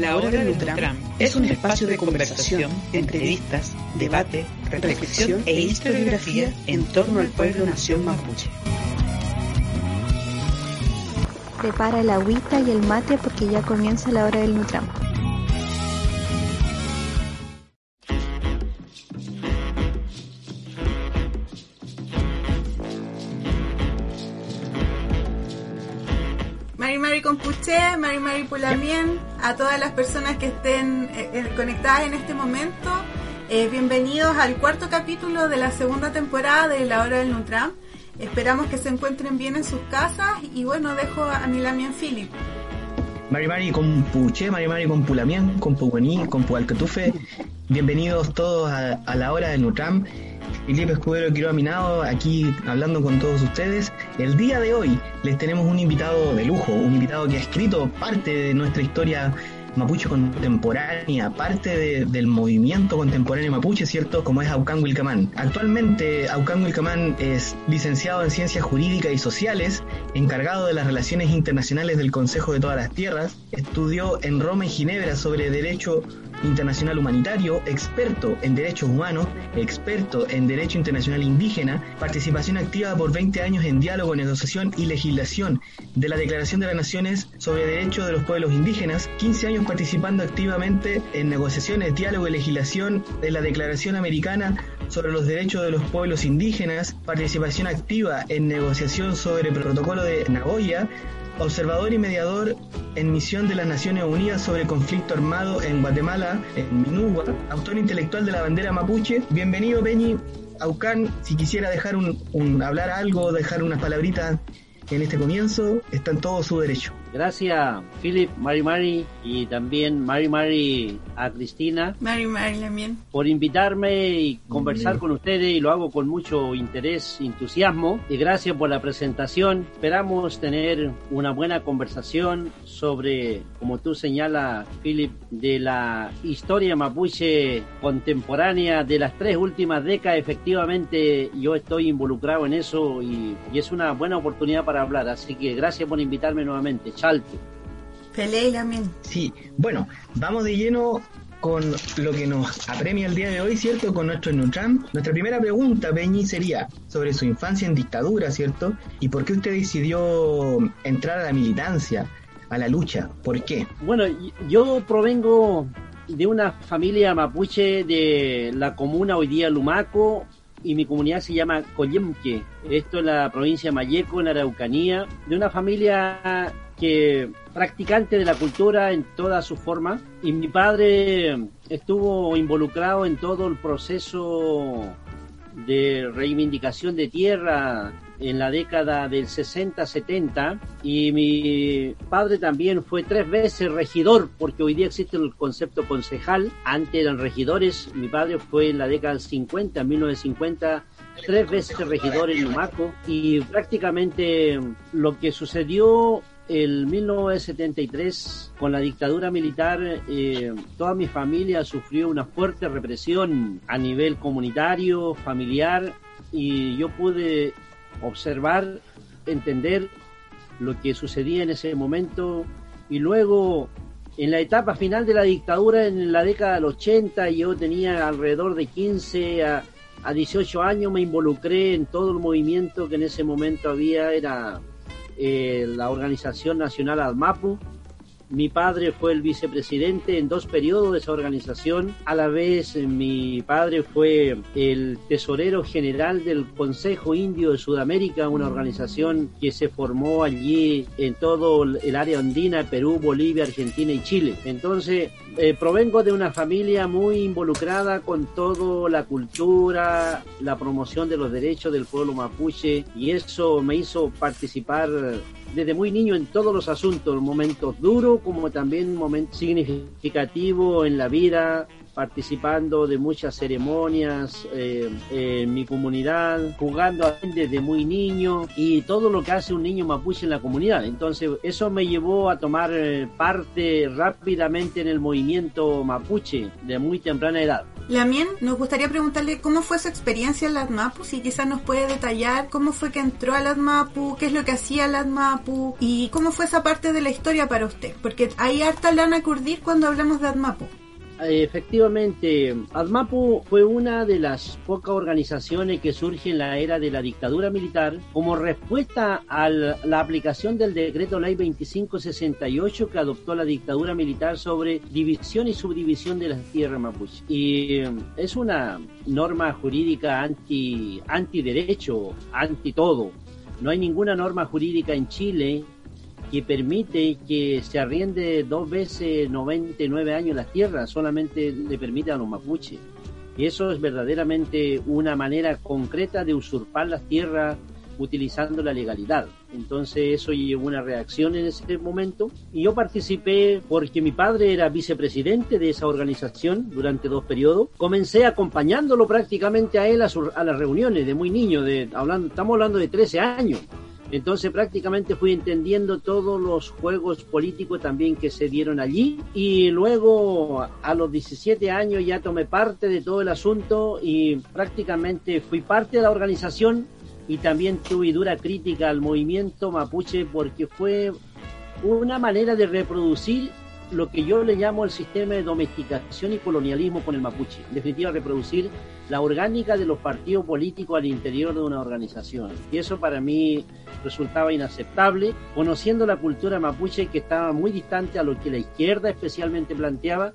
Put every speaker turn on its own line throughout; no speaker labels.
La Hora del Nutram es un espacio de conversación, entrevistas, debate, reflexión e historiografía en torno al pueblo-nación mapuche.
Prepara el agüita y el mate porque ya comienza la Hora del Nutram.
Compuché, Mari Mari Pulamien, a todas las personas que estén eh, eh, conectadas en este momento, eh, bienvenidos al cuarto capítulo de la segunda temporada de La Hora del Nutram. Esperamos que se encuentren bien en sus casas y bueno, dejo a mi Lamien Philip.
Mari Mari con Puché, Mari Mari con Pulamián, con Puguaní, con Pualcatufe. Bienvenidos todos a, a la hora del Nutram. Felipe Escudero Quiroga Minado, aquí hablando con todos ustedes. El día de hoy les tenemos un invitado de lujo, un invitado que ha escrito parte de nuestra historia mapuche contemporánea, parte de- del movimiento contemporáneo mapuche, ¿cierto? Como es Aucán Wilcamán. Actualmente, Aucán Wilcamán es licenciado en Ciencias Jurídicas y Sociales, encargado de las relaciones internacionales del Consejo de Todas las Tierras, estudió en Roma y Ginebra sobre Derecho Internacional Humanitario, experto en derechos humanos, experto en derecho internacional indígena, participación activa por 20 años en diálogo, negociación y legislación de la Declaración de las Naciones sobre Derechos de los Pueblos Indígenas, 15 años participando activamente en negociaciones, diálogo y legislación de la Declaración Americana sobre los Derechos de los Pueblos Indígenas, participación activa en negociación sobre el Protocolo de Nagoya, observador y mediador en misión de las Naciones Unidas sobre conflicto armado en Guatemala, en Minugua, autor intelectual de la bandera mapuche. Bienvenido, Peñi. Aucán, si quisiera dejar un, un- hablar algo, dejar unas palabritas en este comienzo, está en todo su derecho.
Gracias, Philip, Mari Mari y también Mari Mari a Cristina
Mari Mari Lamien.
por invitarme y conversar con ustedes y lo hago con mucho interés, entusiasmo y gracias por la presentación. Esperamos tener una buena conversación sobre, como tú señalas, Philip, de la historia mapuche contemporánea de las tres últimas décadas. Efectivamente, yo estoy involucrado en eso y, y es una buena oportunidad para hablar. Así que gracias por invitarme nuevamente.
Lamien.
Sí, bueno, vamos de lleno con lo que nos apremia el día de hoy, ¿cierto? Con nuestro Nutram. Nuestra primera pregunta, Peñi, sería sobre su infancia en dictadura, ¿cierto? ¿Y por qué usted decidió entrar a la militancia, a la lucha? ¿Por qué?
Bueno, yo provengo de una familia mapuche de la comuna hoy día Lumaco y mi comunidad se llama Coyemque. Esto en la provincia de Mayeco, en Araucanía, de una familia que practicante de la cultura en todas sus formas y mi padre estuvo involucrado en todo el proceso de reivindicación de tierra en la década del 60-70 y mi padre también fue tres veces regidor porque hoy día existe el concepto concejal, antes eran regidores, mi padre fue en la década del 50, 1950 tres veces regidor en Lumaco y prácticamente lo que sucedió el 1973 con la dictadura militar eh, toda mi familia sufrió una fuerte represión a nivel comunitario, familiar y yo pude observar, entender lo que sucedía en ese momento y luego en la etapa final de la dictadura en la década del 80 yo tenía alrededor de 15 a, a 18 años me involucré en todo el movimiento que en ese momento había era eh, la Organización Nacional ADMAPU mi padre fue el vicepresidente en dos periodos de esa organización. A la vez, eh, mi padre fue el tesorero general del Consejo Indio de Sudamérica, una organización que se formó allí en todo el área andina, Perú, Bolivia, Argentina y Chile. Entonces, eh, provengo de una familia muy involucrada con toda la cultura, la promoción de los derechos del pueblo mapuche y eso me hizo participar desde muy niño en todos los asuntos, momentos duros como también momentos significativos en la vida, participando de muchas ceremonias eh, en mi comunidad, jugando desde muy niño y todo lo que hace un niño mapuche en la comunidad. Entonces eso me llevó a tomar eh, parte rápidamente en el movimiento mapuche de muy temprana edad.
Lamien, nos gustaría preguntarle cómo fue su experiencia en la ADMAPU, si quizás nos puede detallar cómo fue que entró a la ADMAPU, qué es lo que hacía la ADMAPU y cómo fue esa parte de la historia para usted, porque hay harta lana a curdir cuando hablamos de ADMAPU.
Efectivamente, ADMAPU fue una de las pocas organizaciones que surge en la era de la dictadura militar como respuesta a la aplicación del decreto ley 2568 que adoptó la dictadura militar sobre división y subdivisión de las tierras mapuche. Y eh, es una norma jurídica anti, antiderecho, anti todo. No hay ninguna norma jurídica en Chile que permite que se arriende dos veces 99 años las tierras, solamente le permite a los mapuches. Y eso es verdaderamente una manera concreta de usurpar las tierras utilizando la legalidad. Entonces eso llevó una reacción en ese momento y yo participé porque mi padre era vicepresidente de esa organización durante dos periodos. Comencé acompañándolo prácticamente a él a, a las reuniones de muy niño, de, hablando, estamos hablando de 13 años. Entonces prácticamente fui entendiendo todos los juegos políticos también que se dieron allí. Y luego a los 17 años ya tomé parte de todo el asunto y prácticamente fui parte de la organización. Y también tuve dura crítica al movimiento mapuche porque fue una manera de reproducir lo que yo le llamo el sistema de domesticación y colonialismo con el mapuche. En definitiva, reproducir la orgánica de los partidos políticos al interior de una organización. Y eso para mí resultaba inaceptable, conociendo la cultura mapuche que estaba muy distante a lo que la izquierda especialmente planteaba.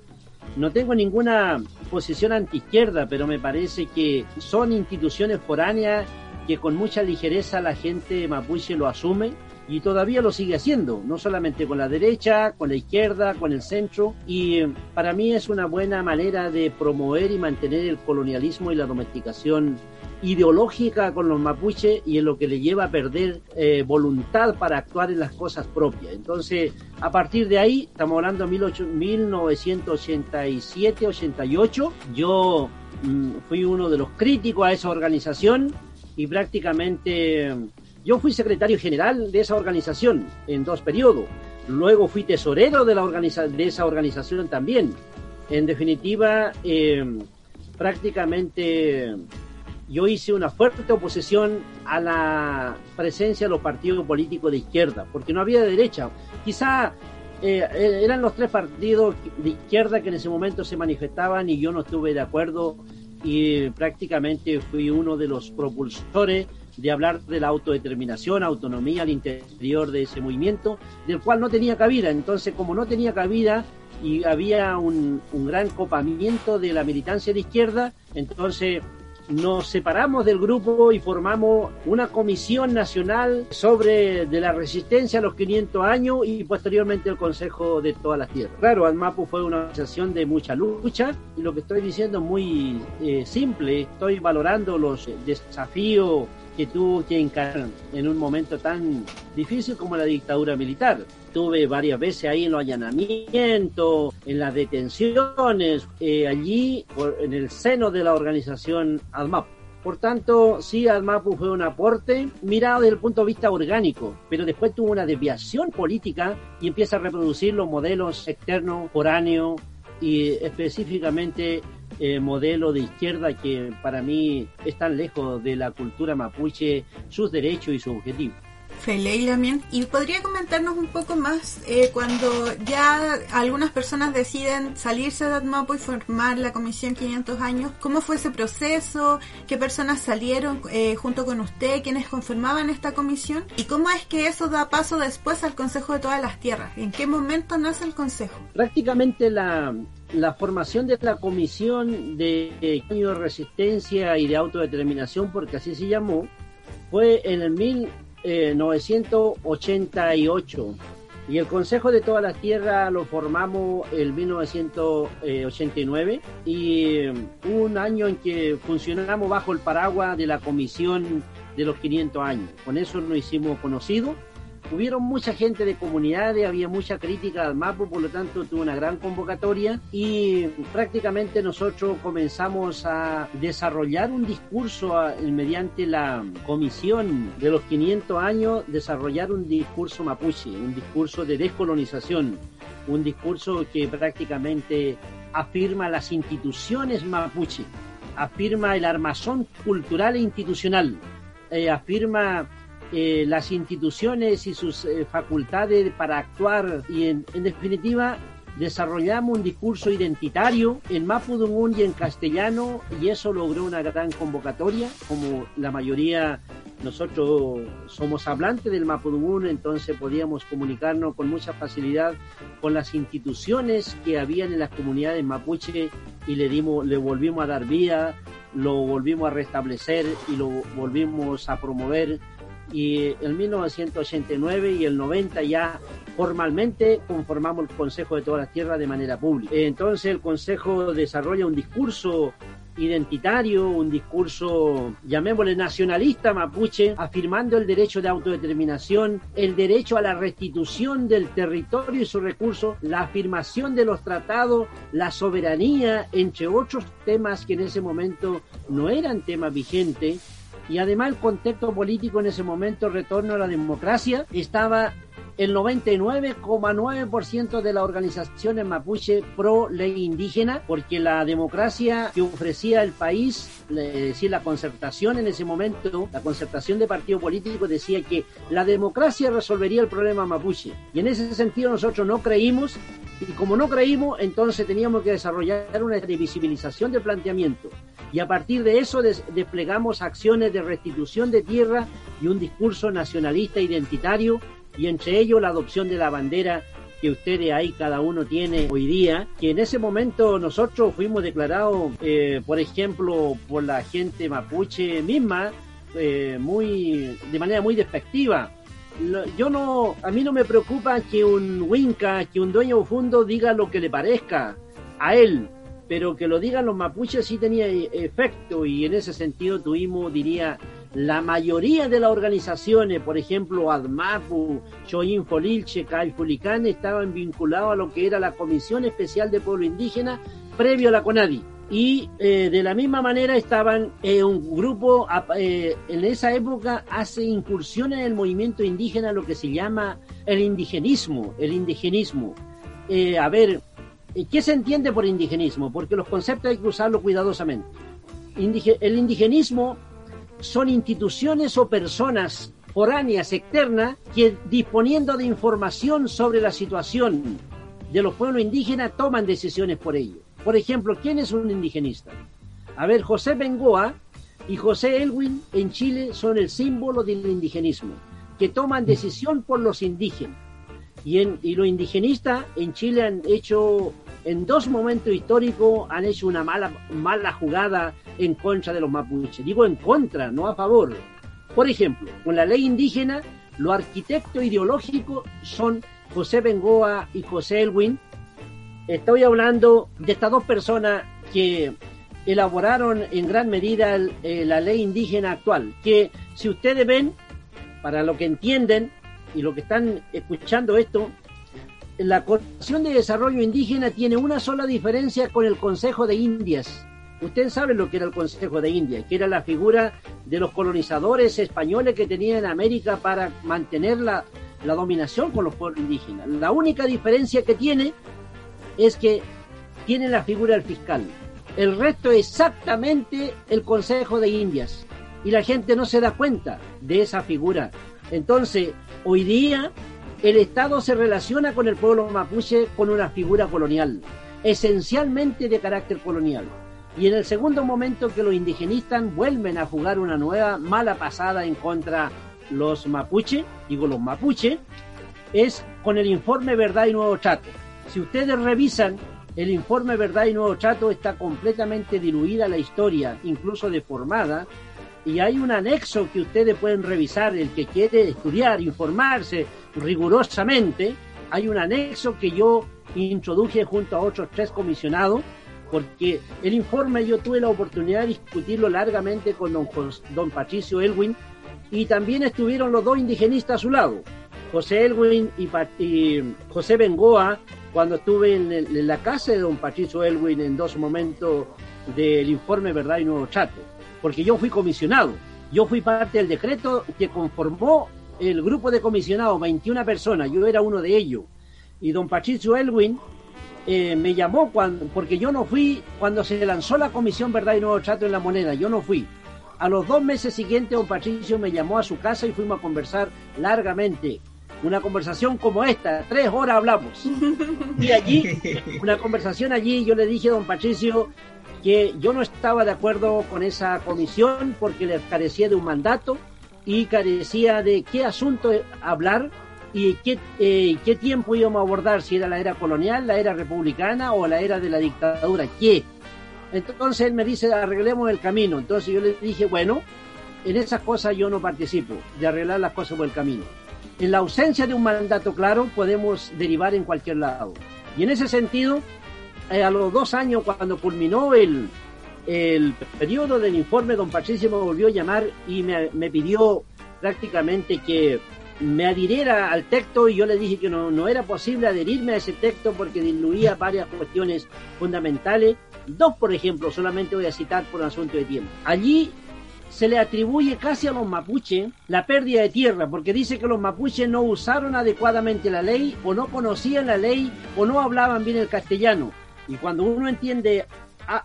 No tengo ninguna posición anti-izquierda, pero me parece que son instituciones foráneas que con mucha ligereza la gente mapuche lo asume y todavía lo sigue haciendo, no solamente con la derecha, con la izquierda, con el centro, y para mí es una buena manera de promover y mantener el colonialismo y la domesticación ideológica con los mapuches y en lo que le lleva a perder eh, voluntad para actuar en las cosas propias. Entonces, a partir de ahí, estamos hablando de 1987-88, yo mm, fui uno de los críticos a esa organización y prácticamente yo fui secretario general de esa organización en dos periodos. Luego fui tesorero de, la de esa organización también. En definitiva, em, prácticamente yo hice una fuerte oposición a la presencia de los partidos políticos de izquierda, porque no había de derecha. Quizá eh, eh, eran los tres partidos de izquierda que en ese momento se manifestaban y yo no estuve de acuerdo y prácticamente fui uno de los propulsores de hablar de la autodeterminación, autonomía al interior de ese movimiento, del cual no tenía cabida. Entonces, como no tenía cabida y había un, un gran copamiento de la militancia de izquierda, entonces nos separamos del grupo y formamos una comisión nacional sobre de la resistencia a los 500 años y posteriormente el Consejo de todas las tierras. Claro, ANMAPU fue una organización de mucha lucha y lo que estoy diciendo es muy eh, simple, estoy valorando los desafíos que tuvo que encarar en un momento tan difícil como la dictadura militar. Tuve varias veces ahí en los allanamientos, en las detenciones, eh, allí en el seno de la organización ADMAP. Por tanto, sí, ADMAPU fue un aporte mirado desde el punto de vista orgánico, pero después tuvo una desviación política y empieza a reproducir los modelos externos, foráneos y específicamente eh, modelo de izquierda que para mí es tan lejos de la cultura mapuche, sus derechos y sus objetivos.
Feley también. ¿Y podría comentarnos un poco más eh, cuando ya algunas personas deciden salirse de Atmapo y formar la Comisión 500 años? ¿Cómo fue ese proceso? ¿Qué personas salieron eh, junto con usted? ¿Quiénes conformaban esta comisión? ¿Y cómo es que eso da paso después al Consejo de todas las Tierras? ¿En qué momento nace el Consejo?
Prácticamente la, la formación de la Comisión de de Resistencia y de Autodeterminación, porque así se llamó, fue en el 1988. Y el Consejo de todas las Tierras lo formamos en 1989 y un año en que funcionamos bajo el paraguas de la Comisión de los 500 años. Con eso nos hicimos conocidos hubieron mucha gente de comunidades, había mucha crítica al MAPU, por lo tanto tuvo una gran convocatoria y prácticamente nosotros comenzamos a desarrollar un discurso mediante la comisión de los 500 años, desarrollar un discurso mapuche, un discurso de descolonización, un discurso que prácticamente afirma las instituciones mapuche, afirma el armazón cultural e institucional, eh, afirma eh, las instituciones y sus eh, facultades para actuar. Y en, en, definitiva desarrollamos un discurso identitario en mapudungún y en castellano y eso logró una gran convocatoria como la mayoría nosotros somos hablantes del mapudungún entonces podíamos comunicarnos con mucha facilidad con las instituciones que habían en las comunidades mapuche y le dimos le volvimos a dar vía lo volvimos a restablecer y lo volvimos a promover y en 1989 y el 90 ya formalmente conformamos el Consejo de todas las Tierras de manera pública. Entonces el Consejo desarrolla un discurso identitario, un discurso, llamémosle nacionalista mapuche, afirmando el derecho de autodeterminación, el derecho a la restitución del territorio y sus recursos, la afirmación de los tratados, la soberanía, entre otros temas que en ese momento no eran temas vigentes y además el contexto político en ese momento, retorno a la democracia, estaba el 99,9% de las organizaciones mapuche pro ley indígena, porque la democracia que ofrecía el país, es decir, la concertación en ese momento, la concertación de partidos políticos decía que la democracia resolvería el problema mapuche. Y en ese sentido nosotros no creímos, y como no creímos, entonces teníamos que desarrollar una visibilización de planteamiento. Y a partir de eso des desplegamos acciones de restitución de tierra y un discurso nacionalista identitario y entre ellos la adopción de la bandera que ustedes ahí cada uno tiene hoy día, que en ese momento nosotros fuimos declarados, eh, por ejemplo, por la gente mapuche misma, eh, muy de manera muy despectiva. Yo no, a mí no me preocupa que un Winca, que un dueño fundo diga lo que le parezca a él, pero que lo digan los mapuches sí tenía efecto y en ese sentido tuvimos, diría, la mayoría de las organizaciones, por ejemplo, ADMAPU, Choyin Folilche, estaban vinculados a lo que era la Comisión Especial de Pueblo Indígena previo a la CONADI. Y eh, de la misma manera estaban eh, un grupo, eh, en esa época hace incursión en el movimiento indígena, lo que se llama el indigenismo, el indigenismo. a ver, ¿qué se entiende por indigenismo? Porque los conceptos hay que usarlos cuidadosamente. El indigenismo son instituciones o personas foráneas externas que disponiendo de información sobre la situación de los pueblos indígenas toman decisiones por ello. Por ejemplo, ¿quién es un indigenista? A ver, José Bengoa y José Elwin en Chile son el símbolo del indigenismo, que toman decisión por los indígenas. Y, en, y los indigenistas en Chile han hecho, en dos momentos históricos, han hecho una mala, mala jugada en contra de los mapuches. Digo en contra, no a favor. Por ejemplo, con la ley indígena, los arquitectos ideológicos son José Bengoa y José Elwin. Estoy hablando de estas dos personas que elaboraron en gran medida el, eh, la ley indígena actual, que si ustedes ven, para lo que entienden y lo que están escuchando esto, la Comisión de Desarrollo Indígena tiene una sola diferencia con el Consejo de Indias. Ustedes saben lo que era el Consejo de India, que era la figura de los colonizadores españoles que tenían en América para mantener la, la dominación con los pueblos indígenas. La única diferencia que tiene es que tiene la figura del fiscal. El resto es exactamente el Consejo de Indias. Y la gente no se da cuenta de esa figura. Entonces, hoy día el Estado se relaciona con el pueblo mapuche con una figura colonial, esencialmente de carácter colonial. Y en el segundo momento que los indigenistas vuelven a jugar una nueva mala pasada en contra los mapuche, digo los mapuche, es con el informe Verdad y Nuevo Trato. Si ustedes revisan el informe Verdad y Nuevo Trato está completamente diluida la historia, incluso deformada, y hay un anexo que ustedes pueden revisar, el que quiere estudiar, informarse rigurosamente, hay un anexo que yo introduje junto a otros tres comisionados, porque el informe yo tuve la oportunidad de discutirlo largamente con don, don Patricio Elwin y también estuvieron los dos indigenistas a su lado, José Elwin y, y José Bengoa, cuando estuve en, en, la casa de don Patricio Elwin en dos momentos del informe Verdad y Nuevo Trato, porque yo fui comisionado, yo fui parte del decreto que conformó el grupo de comisionados, 21 personas, yo era uno de ellos, y don Patricio Elwin eh, me llamó cuando, porque yo no fui cuando se lanzó la Comisión Verdad y Nuevo Trato en la Moneda, yo no fui. A los dos meses siguientes, don Patricio me llamó a su casa y fuimos a conversar largamente. Una conversación como esta, tres horas hablamos. Y allí, una conversación allí, yo le dije a don Patricio que yo no estaba de acuerdo con esa comisión porque le carecía de un mandato y carecía de qué asunto hablar y qué, eh, qué tiempo íbamos a abordar, si era la era colonial, la era republicana o la era de la dictadura, qué. Entonces él me dice, arreglemos el camino. Entonces yo le dije, bueno, en esas cosas yo no participo, de arreglar las cosas por el camino. En la ausencia de un mandato claro, podemos derivar en cualquier lado. Y en ese sentido, a los dos años, cuando culminó el, el periodo del informe, don Patricio me volvió a llamar y me, me pidió prácticamente que me adhiriera al texto y yo le dije que no, no era posible adherirme a ese texto porque diluía varias cuestiones fundamentales. Dos, por ejemplo, solamente voy a citar por un asunto de tiempo. Allí se le atribuye casi a los mapuches la pérdida de tierra, porque dice que los mapuches no usaron adecuadamente la ley, o no conocían la ley, o no hablaban bien el castellano. Y cuando uno entiende,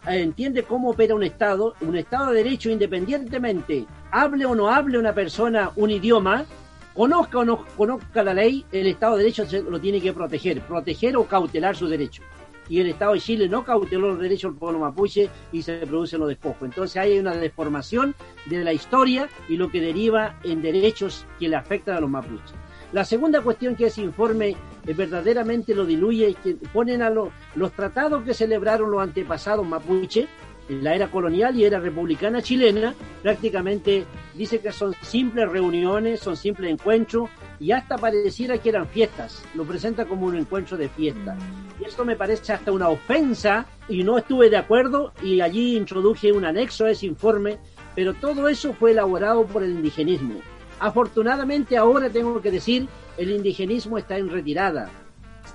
entiende cómo opera un Estado, un Estado de Derecho independientemente, hable o no hable una persona un idioma, conozca o no conozca la ley, el Estado de Derecho lo tiene que proteger, proteger o cautelar su derecho. Y el Estado de Chile no cauteló los derechos del pueblo mapuche y se producen los despojos. Entonces hay una deformación de la historia y lo que deriva en derechos que le afectan a los mapuches. La segunda cuestión que ese informe eh, verdaderamente lo diluye es que ponen a los tratados que celebraron los antepasados mapuche en la era colonial y era republicana chilena, prácticamente dice que son simples reuniones, son simples encuentros y hasta pareciera que eran fiestas, lo presenta como un encuentro de fiesta. Y esto me parece hasta una ofensa y no estuve de acuerdo y allí introduje un anexo a ese informe, pero todo eso fue elaborado por el indigenismo. Afortunadamente ahora tengo que decir, el indigenismo está en retirada.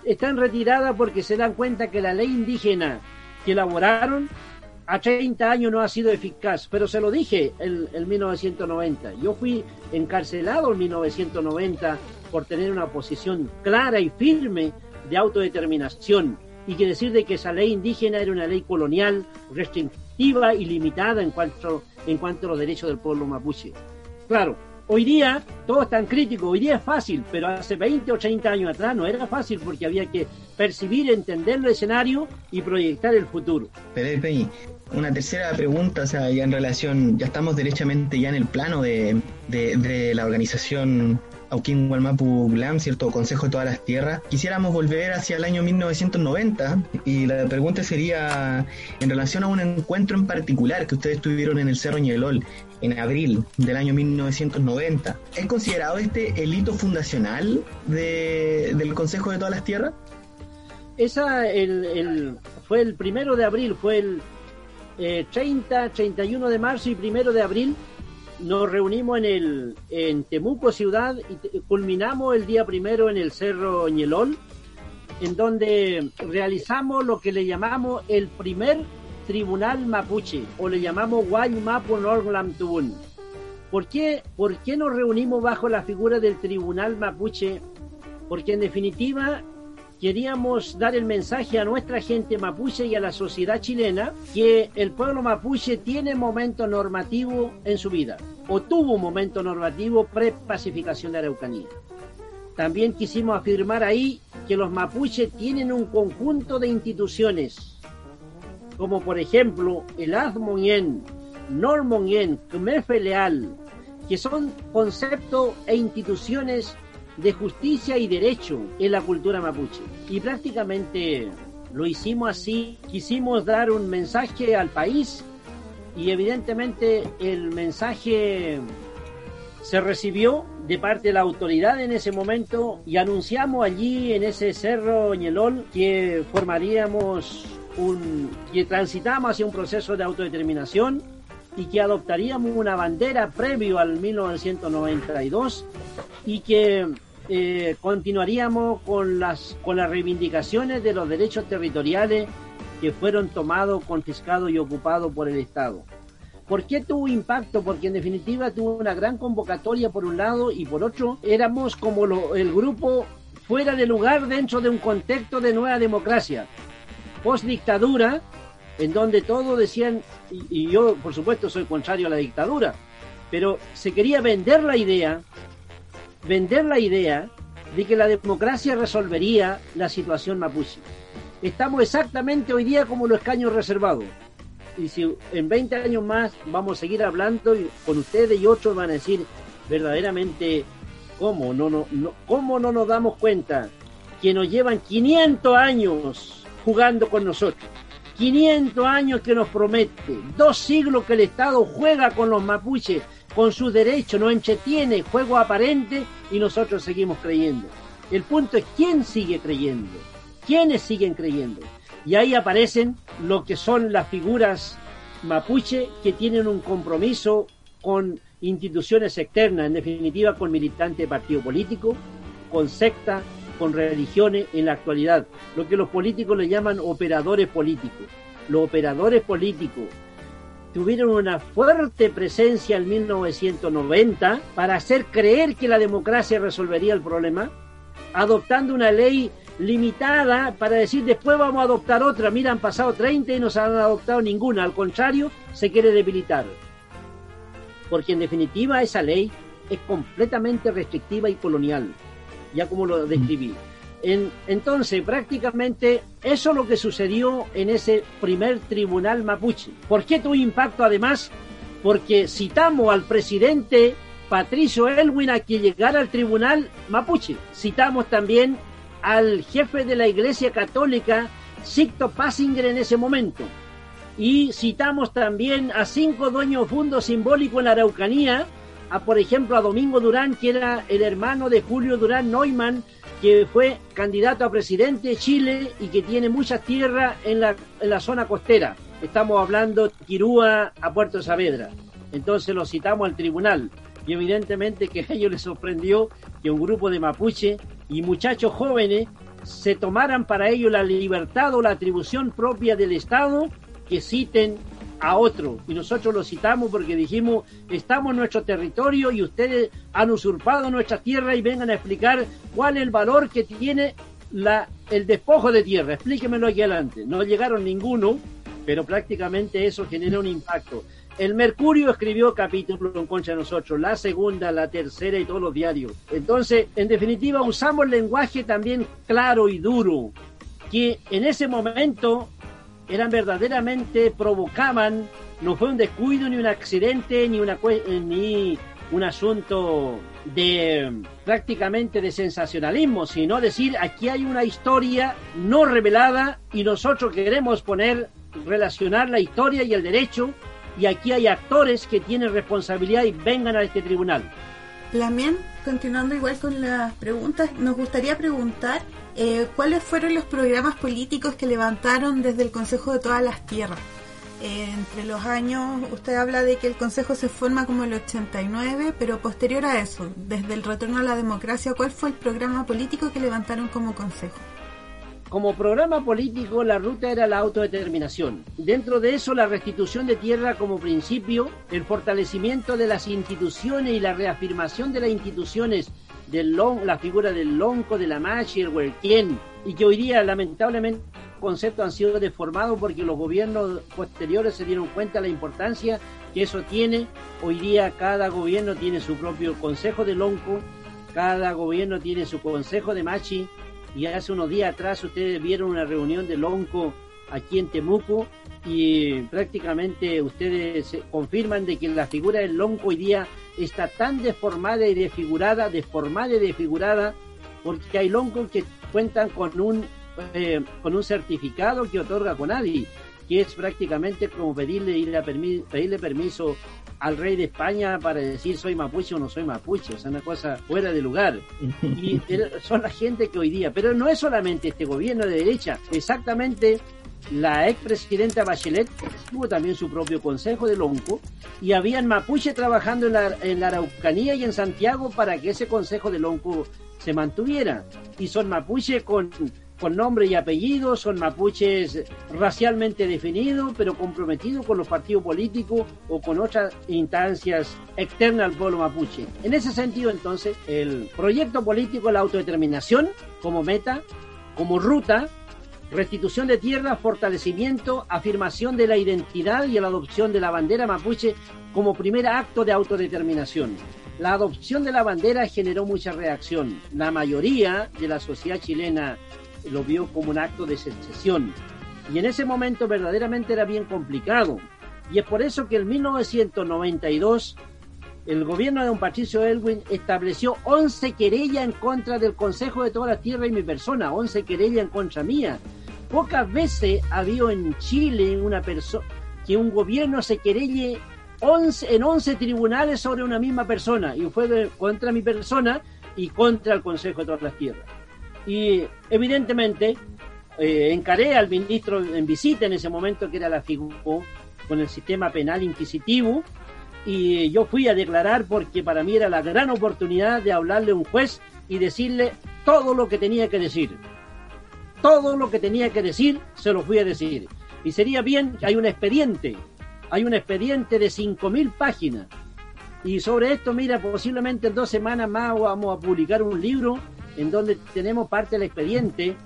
Está en retirada porque se dan cuenta que la ley indígena que elaboraron a 30 años no ha sido eficaz, pero se lo dije en, en 1990. Yo fui encarcelado en 1990 por tener una posición clara y firme de autodeterminación y que decir de que esa ley indígena era una ley colonial, restrictiva y limitada en cuanto, en cuanto a los derechos del pueblo mapuche. Claro, Hoy día todo es tan crítico, hoy día es fácil, pero hace 20 o 30 años atrás no era fácil porque había que percibir, entender el escenario y proyectar el futuro.
Pepe, una tercera pregunta, o sea, ya en relación, ya estamos derechamente ya en el plano de, de, de la organización Auquín Gualmapu Glam, ¿cierto? Consejo de todas las tierras. Quisiéramos volver hacia el año 1990 y la pregunta sería en relación a un encuentro en particular que ustedes tuvieron en el Cerro Ñelol en abril del año 1990. ¿Es considerado este el hito fundacional de, del Consejo de todas las tierras?
Esa el, fue el primero de abril, fue el eh, 30, 31 de marzo y primero de abril nos reunimos en el en Temuco ciudad y culminamos el día primero en el Cerro Ñelol, en donde realizamos lo que le llamamos el primer tribunal mapuche o le llamamos Guaymapu Norglamtun. ¿Por qué, ¿Por qué nos reunimos bajo la figura del tribunal mapuche? Porque en definitiva queríamos dar el mensaje a nuestra gente mapuche y a la sociedad chilena que el pueblo mapuche tiene momento normativo en su vida o tuvo un momento normativo pre-pacificación de Araucanía. También quisimos afirmar ahí que los mapuches tienen un conjunto de instituciones, como por ejemplo el Azmonien, Normonien, Kmefe Leal, que son conceptos e instituciones de justicia y derecho en la cultura mapuche. Y prácticamente lo hicimos así, quisimos dar un mensaje al país y evidentemente el mensaje se recibió de parte de la autoridad en ese momento y anunciamos allí en ese cerro Ñelol que formaríamos un que transitamos hacia un proceso de autodeterminación y que adoptaríamos una bandera previo al 1992 y que eh, continuaríamos con las con las reivindicaciones de los derechos territoriales que fueron tomados, confiscados y ocupados por el Estado. ¿Por qué tuvo impacto? Porque en definitiva tuvo una gran convocatoria por un lado y por otro éramos como lo, el grupo fuera de lugar dentro de un contexto de nueva democracia. Post dictadura, en donde todos decían, y, y yo por supuesto soy contrario a la dictadura, pero se quería vender la idea, vender la idea de que la democracia resolvería la situación mapuche. Estamos exactamente hoy día como los escaños reservados. Y si en 20 años más vamos a seguir hablando y con ustedes y otros van a decir verdaderamente cómo no, no, no, cómo no nos damos cuenta que nos llevan 500 años jugando con nosotros. 500 años que nos promete, dos siglos que el Estado juega con los mapuches, con sus derechos, nos entretiene, juego aparente y nosotros seguimos creyendo. El punto es quién sigue creyendo, quiénes siguen creyendo. Y ahí aparecen lo que son las figuras mapuche que tienen un compromiso con instituciones externas, en definitiva con militantes de partido político, con secta, con religiones en la actualidad, lo que los políticos le llaman operadores políticos. Los operadores políticos tuvieron una fuerte presencia en 1990 para hacer creer que la democracia resolvería el problema, adoptando una ley limitada para decir después vamos a adoptar otra. Mira, han pasado 30 y no se han adoptado ninguna. Al contrario, se quiere debilitar. Porque en definitiva esa ley es completamente restrictiva y colonial, ya como lo describí. En, entonces, prácticamente eso es lo que sucedió en ese primer tribunal mapuche. ¿Por qué tuvo impacto además? Porque citamos al presidente Patricio Elwin a que llegara al tribunal mapuche. Citamos también al jefe de la Iglesia Católica, Sicto Pasinger, en ese momento. Y citamos también a cinco dueños fundos simbólicos en la Araucanía, a por ejemplo a Domingo Durán, que era el hermano de Julio Durán Neumann, que fue candidato a presidente de Chile y que tiene muchas tierras en la, en la zona costera. Estamos hablando de Quirúa a Puerto Saavedra. Entonces lo citamos al tribunal. Y evidentemente que a ellos les sorprendió que un grupo de mapuche y muchachos jóvenes se tomaran para ello la libertad o la atribución propia del Estado que citen a otro. Y nosotros lo citamos porque dijimos, estamos en nuestro territorio y ustedes han usurpado nuestra tierra y vengan a explicar cuál es el valor que tiene la, el despojo de tierra. Explíquemelo aquí adelante. No llegaron ninguno, pero prácticamente eso genera un impacto. El Mercurio escribió capítulos en contra de nosotros, la segunda, la tercera y todos los diarios. Entonces, en definitiva, usamos lenguaje también claro y duro, que en ese momento eran verdaderamente, provocaban, no fue un descuido, ni un accidente, ni, una, ni un asunto de prácticamente de sensacionalismo, sino decir, aquí hay una historia no revelada y nosotros queremos poner, relacionar la historia y el derecho y aquí hay actores que tienen responsabilidad y vengan a este tribunal.
Lamien, continuando igual con las preguntas, nos gustaría preguntar eh, cuáles fueron los programas políticos que levantaron desde el Consejo de todas las Tierras. Eh, entre los años, usted habla de que el Consejo se forma como el 89, pero posterior a eso, desde el retorno a la democracia, ¿cuál fue el programa político que levantaron como Consejo?
Como programa político, la ruta era la autodeterminación. Dentro de eso, la restitución de tierra como principio, el fortalecimiento de las instituciones y la reafirmación de las instituciones la figura del lonco, de la machi, el huerquien, y que hoy día, lamentablemente, conceptos han sido deformados porque los gobiernos posteriores se dieron cuenta de la importancia que eso tiene. Hoy día cada gobierno tiene su propio consejo de lonco, cada gobierno tiene su consejo de machi, y hace unos días atrás ustedes vieron una reunión de Lonco aquí en Temuco y prácticamente ustedes confirman de que la figura del Lonco hoy día está tan deformada y desfigurada, deformada y desfigurada, porque hay Loncos que cuentan con un, eh, con un certificado que otorga Conadi, que es prácticamente como pedirle, ir a pedirle permiso al rey de España para decir soy mapuche o no soy mapuche, o sea, una cosa fuera de lugar. Y son la gente que hoy día, pero no es solamente este gobierno de derecha, exactamente la expresidenta Bachelet tuvo también su propio consejo de Lonco y habían mapuche trabajando en la, Araucanía y en Santiago para que ese consejo de Lonco se mantuviera. Y son mapuche con con nombre y apellido, son mapuches racialmente definidos, pero comprometidos con los partidos políticos o con otras instancias externas al pueblo mapuche. En ese sentido, entonces, el proyecto político la autodeterminación como meta, como ruta, restitución de tierra, fortalecimiento, afirmación de la identidad y la adopción de la bandera mapuche como primer acto de autodeterminación. La adopción de la bandera generó mucha reacción. La mayoría de la sociedad chilena lo vio como un acto de secesión. Y en ese momento verdaderamente era bien complicado. Y es por eso que en 1992 el gobierno de don Patricio Elwin estableció 11 querellas en contra del Consejo de toda la Tierra y mi persona, 11 querellas en contra mía. Pocas veces había en Chile una persona que un gobierno se querelle 11, en 11 tribunales sobre una misma persona y fue contra mi persona y contra el Consejo de todas las Tierras. Y evidentemente eh, encaré al ministro en visita en ese momento que era la figura con el sistema penal inquisitivo y yo fui a declarar porque para mí era la gran oportunidad de hablarle a un juez y decirle todo lo que tenía que decir. Todo lo que tenía que decir se lo fui a decir. Y sería bien, hay un expediente, hay un expediente de 5.000 páginas. Y sobre esto, mira, posiblemente en dos semanas más vamos a publicar un libro en donde tenemos parte del expediente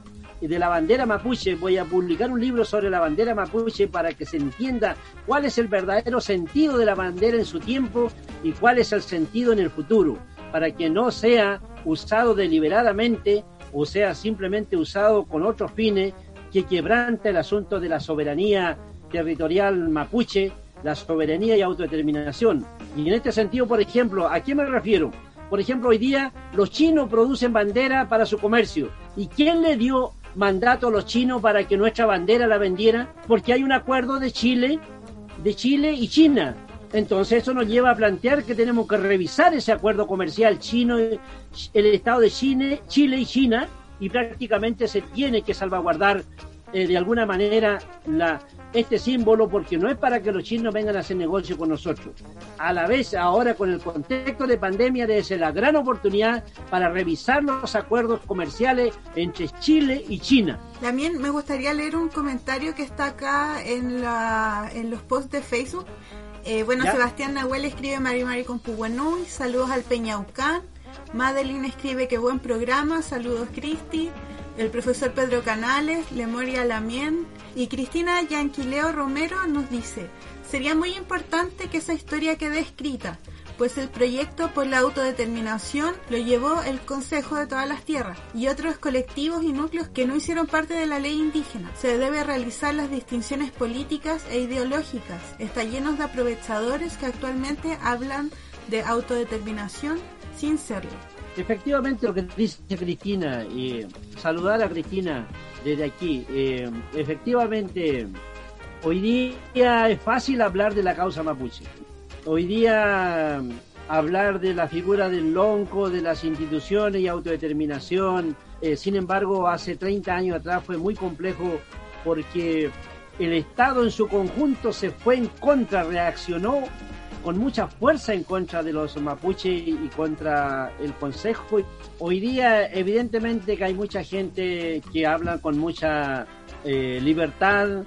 de la bandera mapuche. Voy a publicar un libro sobre la bandera mapuche para que se entienda cuál es el verdadero sentido de la bandera en su tiempo y cuál es el sentido en el futuro, para que no sea usado deliberadamente o sea simplemente usado con otros fines que quebrante el asunto de la soberanía territorial mapuche, la soberanía y autodeterminación. Y en este sentido, por ejemplo, ¿a qué me refiero? Por ejemplo, hoy día los chinos producen bandera para su comercio. ¿Y quién le dio mandato a los chinos para que nuestra bandera la vendiera, porque hay un acuerdo de Chile, de Chile y China. Entonces eso nos lleva a plantear que tenemos que revisar ese acuerdo comercial chino, el Estado de Chile, Chile y China, y prácticamente se tiene que salvaguardar eh, de alguna manera este símbolo porque no es para que los chinos vengan a hacer negocio con nosotros. A la vez, ahora con el contexto de pandemia, debe ser la gran oportunidad para revisar los acuerdos comerciales entre Chile y China.
También me gustaría leer un comentario que está acá en los posts de Facebook. Eh, bueno, Sebastián Nahuel escribe Mari Mari con Puguanui, saludos al Peñaucán. Madeline escribe que buen programa, saludos Cristi. El profesor Pedro Canales, Lemoria Lamien. Y Cristina Yanquileo Romero nos dice, sería muy importante que esa historia quede escrita, pues el proyecto por la autodeterminación lo llevó el Consejo de todas las Tierras y otros colectivos y núcleos que no hicieron parte de la ley indígena. Se debe realizar las distinciones políticas e ideológicas. Está lleno de aprovechadores que actualmente hablan de autodeterminación sin serlo.
Efectivamente, lo que dice Cristina, y saludar a Cristina desde aquí. Eh, efectivamente, hoy día es fácil hablar de la causa mapuche. Hoy día hablar de la figura del lonco, de las instituciones y autodeterminación. Eh, sin embargo, hace 30 años atrás fue muy complejo porque el Estado en su conjunto se fue en contra, reaccionó con mucha fuerza en contra de los mapuche y contra el Consejo. Hoy día, evidentemente, que hay mucha gente que habla con mucha eh, libertad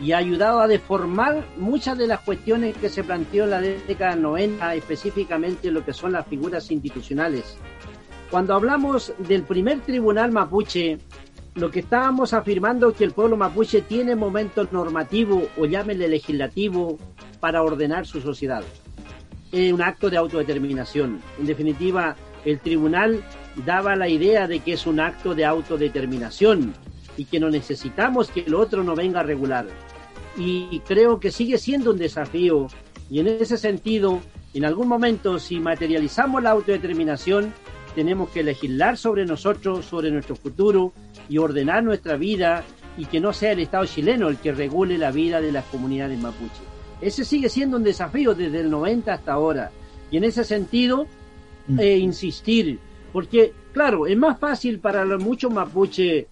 y ha ayudado a deformar muchas de las cuestiones que se planteó en la década 90, específicamente lo que son las figuras institucionales. Cuando hablamos del primer tribunal mapuche, lo que estábamos afirmando es que el pueblo mapuche tiene momentos normativos o llámele legislativo para ordenar su sociedad. Es un acto de autodeterminación. En definitiva, el tribunal daba la idea de que es un acto de autodeterminación y que no necesitamos que el otro no venga a regular. Y creo que sigue siendo un desafío y en ese sentido, en algún momento, si materializamos la autodeterminación, tenemos que legislar sobre nosotros, sobre nuestro futuro y ordenar nuestra vida y que no sea el Estado chileno el que regule la vida de las comunidades mapuches. Ese sigue siendo un desafío desde el 90 hasta ahora. Y en ese sentido, mm. eh, insistir, porque, claro, es más fácil para los muchos mapuche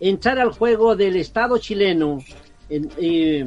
entrar al juego del Estado chileno, eh,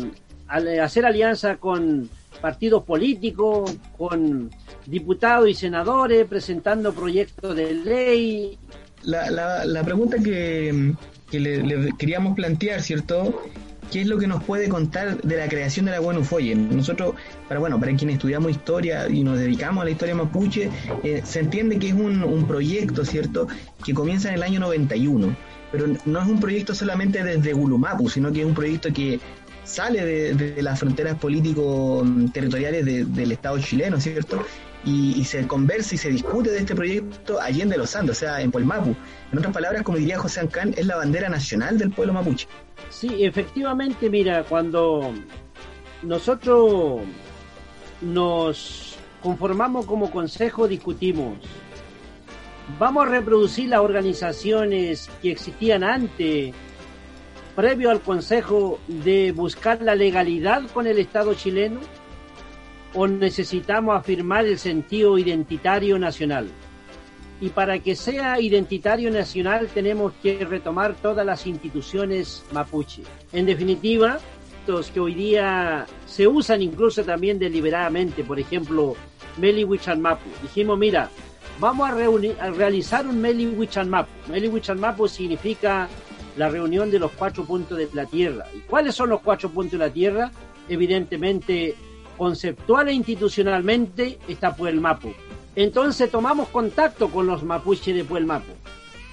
hacer alianza con partidos políticos, con diputados y senadores, presentando proyectos de ley.
La, la, pregunta que, le, queríamos plantear, ¿cierto? ¿Qué es lo que nos puede contar de la creación de la Guanufoye? Nosotros, para bueno, para quienes estudiamos historia y nos dedicamos a la historia mapuche, eh, se entiende que es un, un, proyecto, ¿cierto?, que comienza en el año 91 pero no es un proyecto solamente desde Gulumapu, sino que es un proyecto que sale de, las fronteras político-territoriales del Estado chileno, ¿cierto? Y, se conversa y se discute de este proyecto allí en los Andes, o sea, en Puelmapu. En otras palabras, como diría José Ancán, es la bandera nacional del pueblo mapuche.
Sí, efectivamente, mira, cuando nosotros nos conformamos como consejo, discutimos, vamos a reproducir las organizaciones que existían antes, previo al consejo, de buscar la legalidad con el Estado chileno, o necesitamos afirmar el sentido identitario nacional. Y para que sea identitario nacional tenemos que retomar todas las instituciones mapuche. En definitiva, que hoy día se usan incluso también deliberadamente, por ejemplo, Meli Mapu. Dijimos, mira, vamos a, reunir, a realizar un Meli Mapu. Meli Mapu significa la reunión de los cuatro puntos de la Tierra. ¿Y cuáles son los cuatro puntos de la Tierra? Evidentemente, conceptual e institucionalmente está Puelmapu. Entonces tomamos contacto con los mapuches de Puelmapu.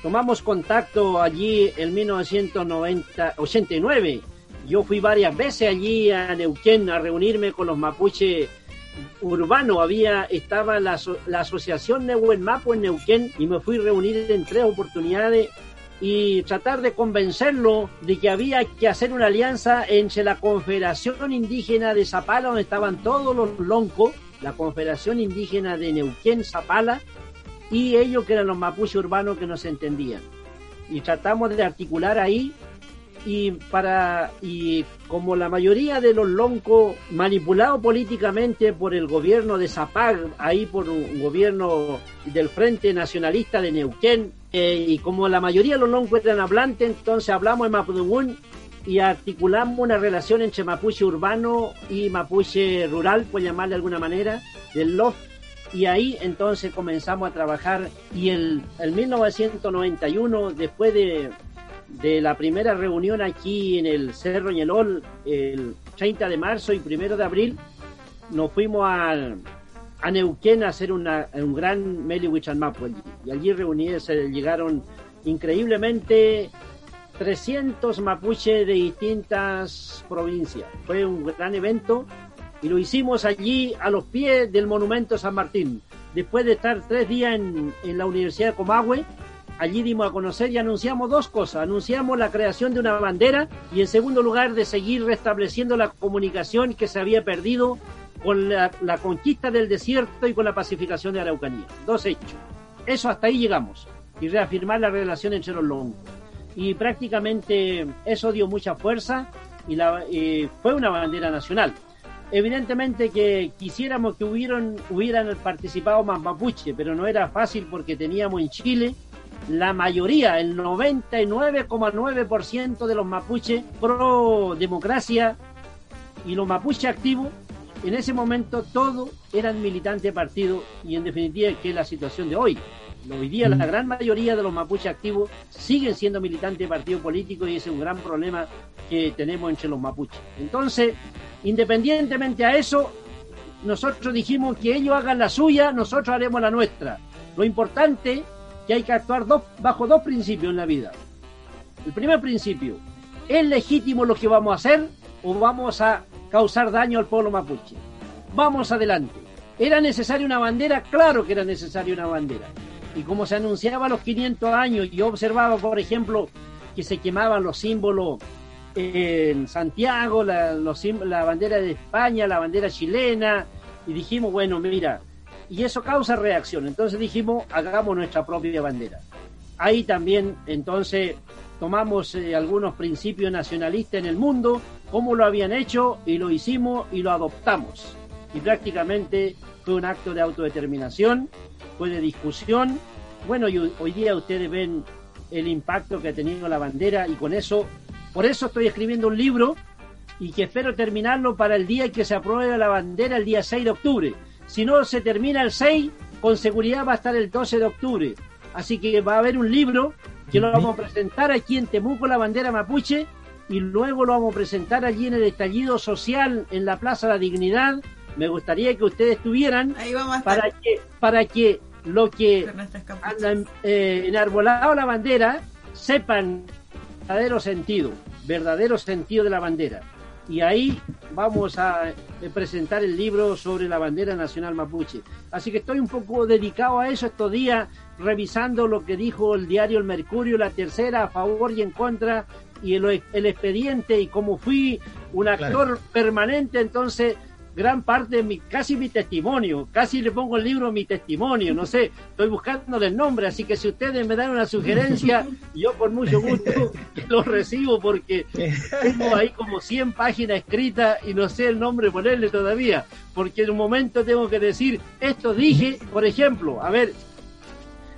Tomamos contacto allí en 1989 yo fui varias veces allí a Neuquén a reunirme con los mapuches urbanos. Había, estaba la, la asociación Neuquén Mapu en Neuquén y me fui a reunir en tres oportunidades y tratar de convencerlo de que había que hacer una alianza entre la Confederación Indígena de Zapala, donde estaban todos los loncos, la Confederación Indígena de Neuquén, Zapala, y ellos que eran los mapuches urbanos que nos entendían. Y tratamos de articular ahí y para y como la mayoría de los loncos manipulados políticamente por el gobierno de Zapag, ahí por un gobierno del Frente Nacionalista de Neuquén, eh, y como la mayoría de los loncos eran hablantes, entonces hablamos en Mapudungun y articulamos una relación entre mapuche urbano y mapuche rural, por llamarle de alguna manera, del LOF, y ahí entonces comenzamos a trabajar y el, el 1991, después de de la primera reunión aquí en el Cerro Ñelol, el 30 de marzo y 1 de abril, nos fuimos a, a Neuquén a hacer una, un gran Meli Mapu allí. Y allí reunidos se llegaron increíblemente 300 mapuches de distintas provincias. Fue un gran evento y lo hicimos allí a los pies del monumento San Martín. Después de estar tres días en, en la Universidad de Comahue, allí dimos a conocer y anunciamos dos cosas. Anunciamos la creación de una bandera y en segundo lugar de seguir restableciendo la comunicación que se había perdido con la, conquista del desierto y con la pacificación de Araucanía. Dos hechos. Eso hasta ahí llegamos. Y reafirmar la relación entre los longos. Y prácticamente eso dio mucha fuerza y fue una bandera nacional. Evidentemente que quisiéramos que hubieran, hubieran participado más mapuche, pero no era fácil porque teníamos en Chile la mayoría, el 99,9% de los mapuches pro democracia y los mapuches activos, en ese momento todos eran militantes de partido y en definitiva que es la situación de hoy. Hoy día la mm. gran mayoría de los mapuches activos siguen siendo militantes de partido político y ese es un gran problema que tenemos entre los mapuches. Entonces, independientemente a eso, nosotros dijimos que ellos hagan la suya, nosotros haremos la nuestra. Lo importante que hay que actuar dos, bajo dos principios en la vida. El primer principio, ¿es legítimo lo que vamos a hacer o vamos a causar daño al pueblo mapuche? Vamos adelante. ¿Era necesaria una bandera? Claro que era necesaria una bandera. Y como se anunciaba a los 500 años, yo observaba, por ejemplo, que se quemaban los símbolos en Santiago, la, la bandera de España, la bandera chilena, y dijimos, bueno, mira, y eso causa reacción. Entonces dijimos, hagamos nuestra propia bandera. Ahí también, entonces, tomamos eh, algunos principios nacionalistas en el mundo, como lo habían hecho, y lo hicimos y lo adoptamos. Y prácticamente fue un acto de autodeterminación, fue de discusión. Bueno, y hoy día ustedes ven el impacto que ha tenido la bandera y con eso, por eso estoy escribiendo un libro y que espero terminarlo para el día que se apruebe la bandera, el día 6 de octubre si no se termina el 6, con seguridad va a estar el 12 de octubre. Así que va a haber un libro que lo vamos a presentar aquí en Temuco, la bandera mapuche, y luego lo vamos a presentar allí en el estallido social en la Plaza de la Dignidad. Me gustaría que ustedes estuvieran para que para que lo que han eh, enarbolado la bandera sepan verdadero sentido, verdadero sentido de la bandera. Y ahí vamos a eh, presentar el libro sobre la bandera nacional mapuche. Así que estoy un poco dedicado a eso estos días, revisando lo que dijo el diario El Mercurio, la tercera, a favor y en contra, y el, el expediente, y como fui un actor permanente, entonces gran parte de mi, casi mi testimonio, casi le pongo el libro mi testimonio, no sé, estoy buscando el nombre, así que si ustedes me dan una sugerencia, yo con mucho gusto lo recibo porque tengo ahí como 100 páginas escritas y no sé el nombre ponerle todavía, porque en un momento tengo que decir, esto dije, por ejemplo, a ver,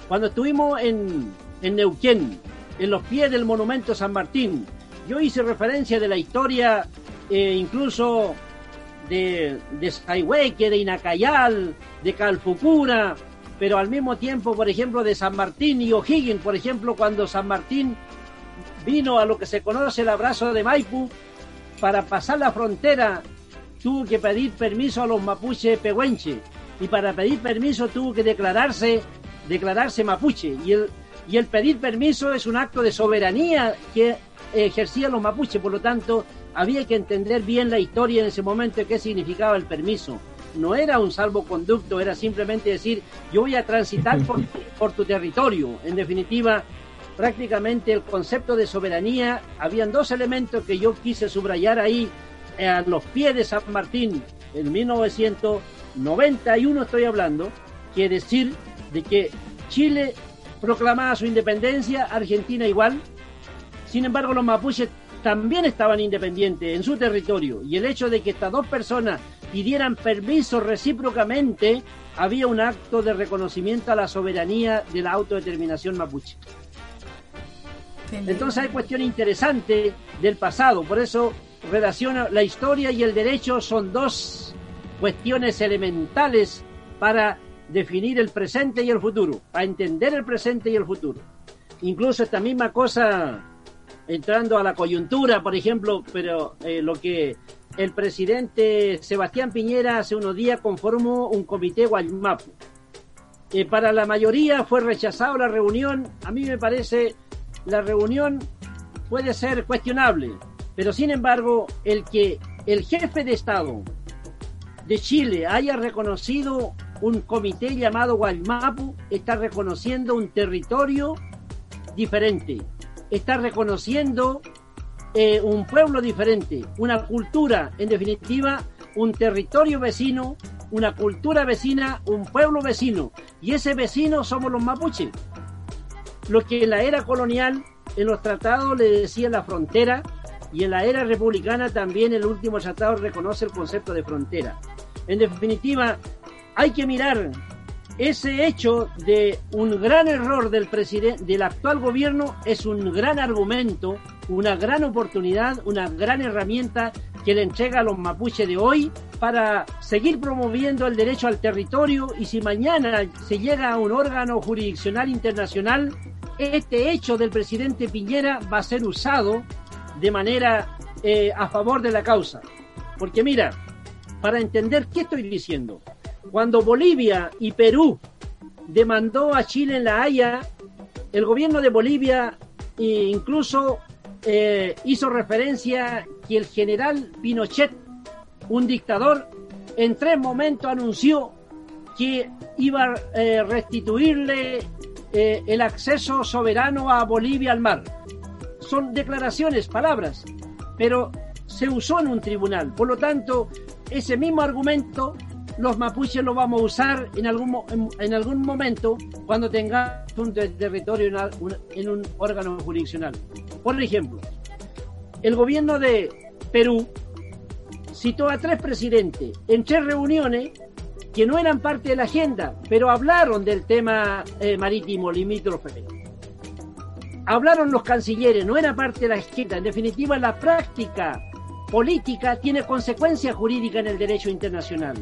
cuando estuvimos en, en Neuquén, en los pies del monumento San Martín, yo hice referencia de la historia, eh, incluso de, de de Inacayal, de Calfucura, pero al mismo tiempo, por ejemplo, de San Martín y O'Higgins, por ejemplo, cuando San Martín vino a lo que se conoce el abrazo de Maipu, para pasar la frontera tuvo que pedir permiso a los mapuche pehuenche. Y para pedir permiso tuvo que declararse declararse mapuche. Y el, y el pedir permiso es un acto de soberanía que ejercían los mapuches, por lo tanto había que entender bien la historia en ese momento de qué significaba el permiso. No era un salvoconducto, era simplemente decir, yo voy a transitar por, tu territorio. En definitiva, prácticamente el concepto de soberanía, habían dos elementos que yo quise subrayar ahí, eh, a los pies de San Martín, en 1991 estoy hablando, que decir de que Chile proclamaba su independencia, Argentina igual, sin embargo los mapuches también estaban independientes en su territorio y el hecho de que estas dos personas pidieran permiso recíprocamente había un acto de reconocimiento a la soberanía de la autodeterminación mapuche. Entonces hay cuestión interesante del pasado, por eso relaciona la historia y el derecho son dos cuestiones elementales para definir el presente y el futuro, para entender el presente y el futuro. Incluso esta misma cosa entrando a la coyuntura, por ejemplo, pero eh, lo que el presidente Sebastián Piñera hace unos días conformó un comité Guaymapu. Eh, para la mayoría fue rechazado la reunión. A mí me parece la reunión puede ser cuestionable, pero sin embargo el que el jefe de Estado de Chile haya reconocido un comité llamado Guaymapu está reconociendo un territorio diferente está reconociendo eh, un pueblo diferente, una cultura, en definitiva, un territorio vecino, una cultura vecina, un pueblo vecino. Y ese vecino somos los mapuches. Lo que en la era colonial, en los tratados le decía la frontera, y en la era republicana también el último tratado reconoce el concepto de frontera. En definitiva, hay que mirar ese hecho de un gran error del del actual gobierno es un gran argumento, una gran oportunidad, una gran herramienta que le entrega a los mapuches de hoy para seguir promoviendo el derecho al territorio y si mañana se llega a un órgano jurisdiccional internacional, este hecho del presidente Piñera va a ser usado de manera eh, a favor de la causa. Porque mira, para entender qué estoy diciendo, cuando Bolivia y Perú demandó a Chile en La Haya, el gobierno de Bolivia incluso eh, hizo referencia que el general Pinochet, un dictador, en tres momentos anunció que iba a eh, restituirle eh, el acceso soberano a Bolivia al mar. Son declaraciones, palabras, pero se usó en un tribunal. Por lo tanto, ese mismo argumento los mapuches lo vamos a usar en algún, en, algún momento cuando tengamos un territorio en, un órgano jurisdiccional. Por ejemplo, el gobierno de Perú citó a tres presidentes en tres reuniones que no eran parte de la agenda, pero hablaron del tema eh, marítimo limítrofe. Hablaron los cancilleres, no era parte de la agenda. En definitiva, la práctica política tiene consecuencias jurídicas en el derecho internacional.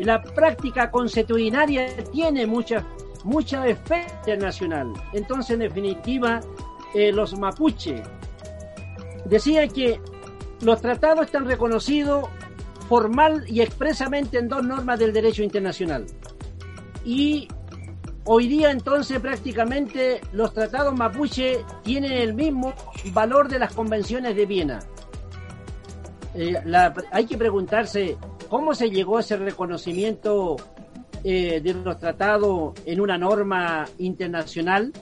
La práctica consuetudinaria tiene mucha, mucha efecto internacional. Entonces, en definitiva, eh, los mapuche decía que los tratados están reconocidos formal y expresamente en dos normas del derecho internacional. Y Hoy día entonces prácticamente los tratados mapuche tienen el mismo valor de las convenciones de Viena. Eh, hay que preguntarse cómo se llegó a ese reconocimiento eh, de los tratados en una norma internacional,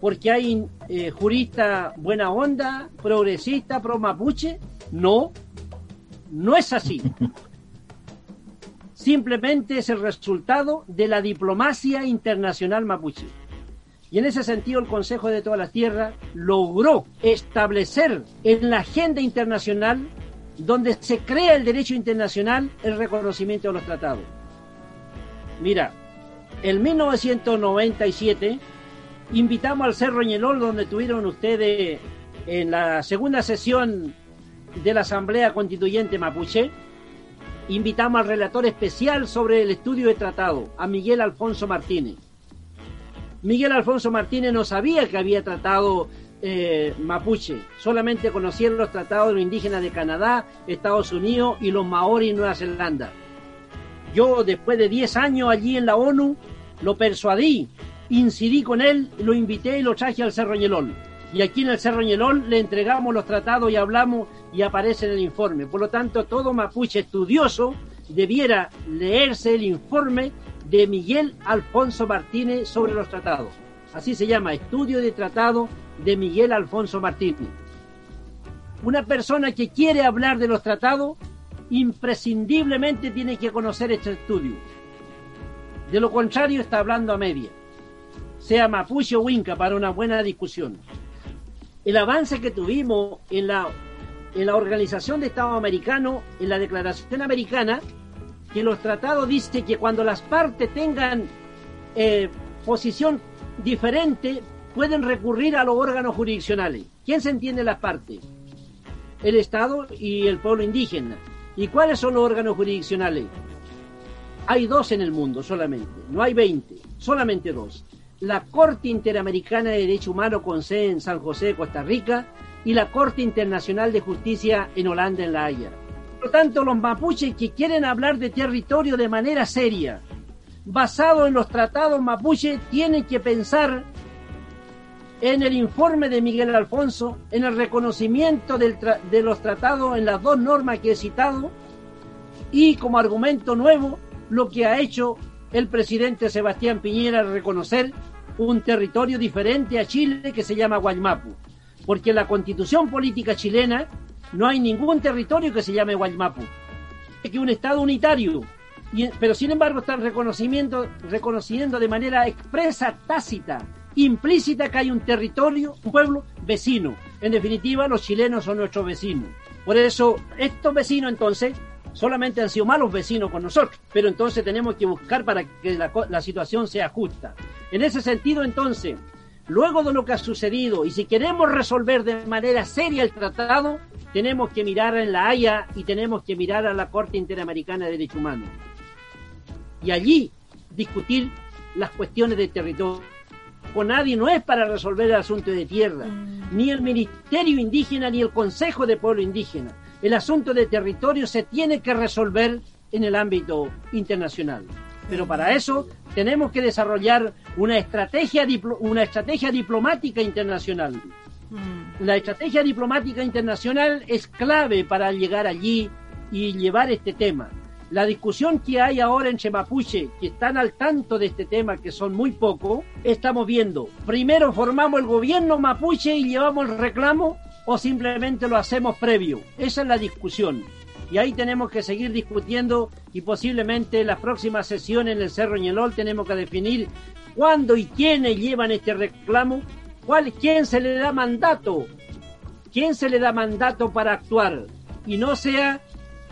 porque hay eh, juristas buena onda, progresista, pro mapuche. No, no es así. Simplemente es el resultado de la diplomacia internacional mapuche. Y en ese sentido el Consejo de todas las Tierras logró establecer en la agenda internacional donde se crea el derecho internacional el reconocimiento de los tratados. Mira, en 1997 invitamos al Cerro Ñelol donde tuvieron ustedes en la segunda sesión de la Asamblea Constituyente Mapuche, invitamos al relator especial sobre el estudio de tratado, a Miguel Alfonso Martínez. Miguel Alfonso Martínez no sabía que había tratado eh, mapuche, solamente conocía los tratados de los indígenas de Canadá, Estados Unidos y los maoris y Nueva Zelanda. Yo, después de 10 años allí en la ONU, lo persuadí, incidí con él, lo invité y lo traje al Cerro Ñelol. Y aquí en el Cerro Ñelol le entregamos los tratados y hablamos y aparece en el informe. Por lo tanto, todo mapuche estudioso debiera leerse el informe de Miguel Alfonso Martínez sobre los tratados. Así se llama, Estudio de Tratado de Miguel Alfonso Martínez. Una persona que quiere hablar de los tratados imprescindiblemente tiene que conocer este estudio. De lo contrario está hablando a media. Sea mapuche o inca para una buena discusión. El avance que tuvimos en la, en la Organización de Estados Americanos, en la Declaración Americana, que los tratados dice que cuando las partes tengan eh, posición diferente, pueden recurrir a los órganos jurisdiccionales. ¿Quién se entiende las partes? El Estado y el pueblo indígena. ¿Y cuáles son los órganos jurisdiccionales? Hay dos en el mundo solamente, no hay 20, solamente dos. La Corte Interamericana de Derecho Humano con sede en San José, Costa Rica, y la Corte Internacional de Justicia en Holanda, en La Haya. Por lo tanto, los mapuches que quieren hablar de territorio de manera seria, basado en los tratados mapuche, tienen que pensar en el informe de Miguel Alfonso, en el reconocimiento de los tratados en las dos normas que he citado, y como argumento nuevo, lo que ha hecho el presidente Sebastián Piñera al reconocer un territorio diferente a Chile que se llama Guaymapu. Porque en la constitución política chilena no hay ningún territorio que se llame Guaymapu. Es que un Estado unitario. Pero sin embargo están reconociendo de manera expresa, tácita, implícita que hay un territorio, un pueblo vecino. En definitiva, los chilenos son nuestros vecinos. Por eso, estos vecinos entonces solamente han sido malos vecinos con nosotros, pero entonces tenemos que buscar para que la, situación sea justa. En ese sentido, entonces, luego de lo que ha sucedido, y si queremos resolver de manera seria el tratado, tenemos que mirar en la Haya y tenemos que mirar a la Corte Interamericana de Derechos Humanos. Y allí discutir las cuestiones de territorio. Con nadie no es para resolver el asunto de tierra, ni el Ministerio Indígena ni el Consejo de Pueblo Indígena. El asunto de territorio se tiene que resolver en el ámbito internacional. Pero para eso tenemos que desarrollar una estrategia, una estrategia diplomática internacional.
Mm.
La estrategia diplomática internacional es clave para llegar allí y llevar este tema. La discusión que hay ahora entre mapuche, que están al tanto de este tema, que son muy pocos, estamos viendo, primero formamos el gobierno mapuche y llevamos el reclamo o simplemente lo hacemos previo. Esa es la discusión. Y ahí tenemos que seguir discutiendo y posiblemente en las próximas sesiones en el Cerro Ñelol tenemos que definir cuándo y quiénes llevan este reclamo, cuál, quién se le da mandato, quién se le da mandato para actuar y no sea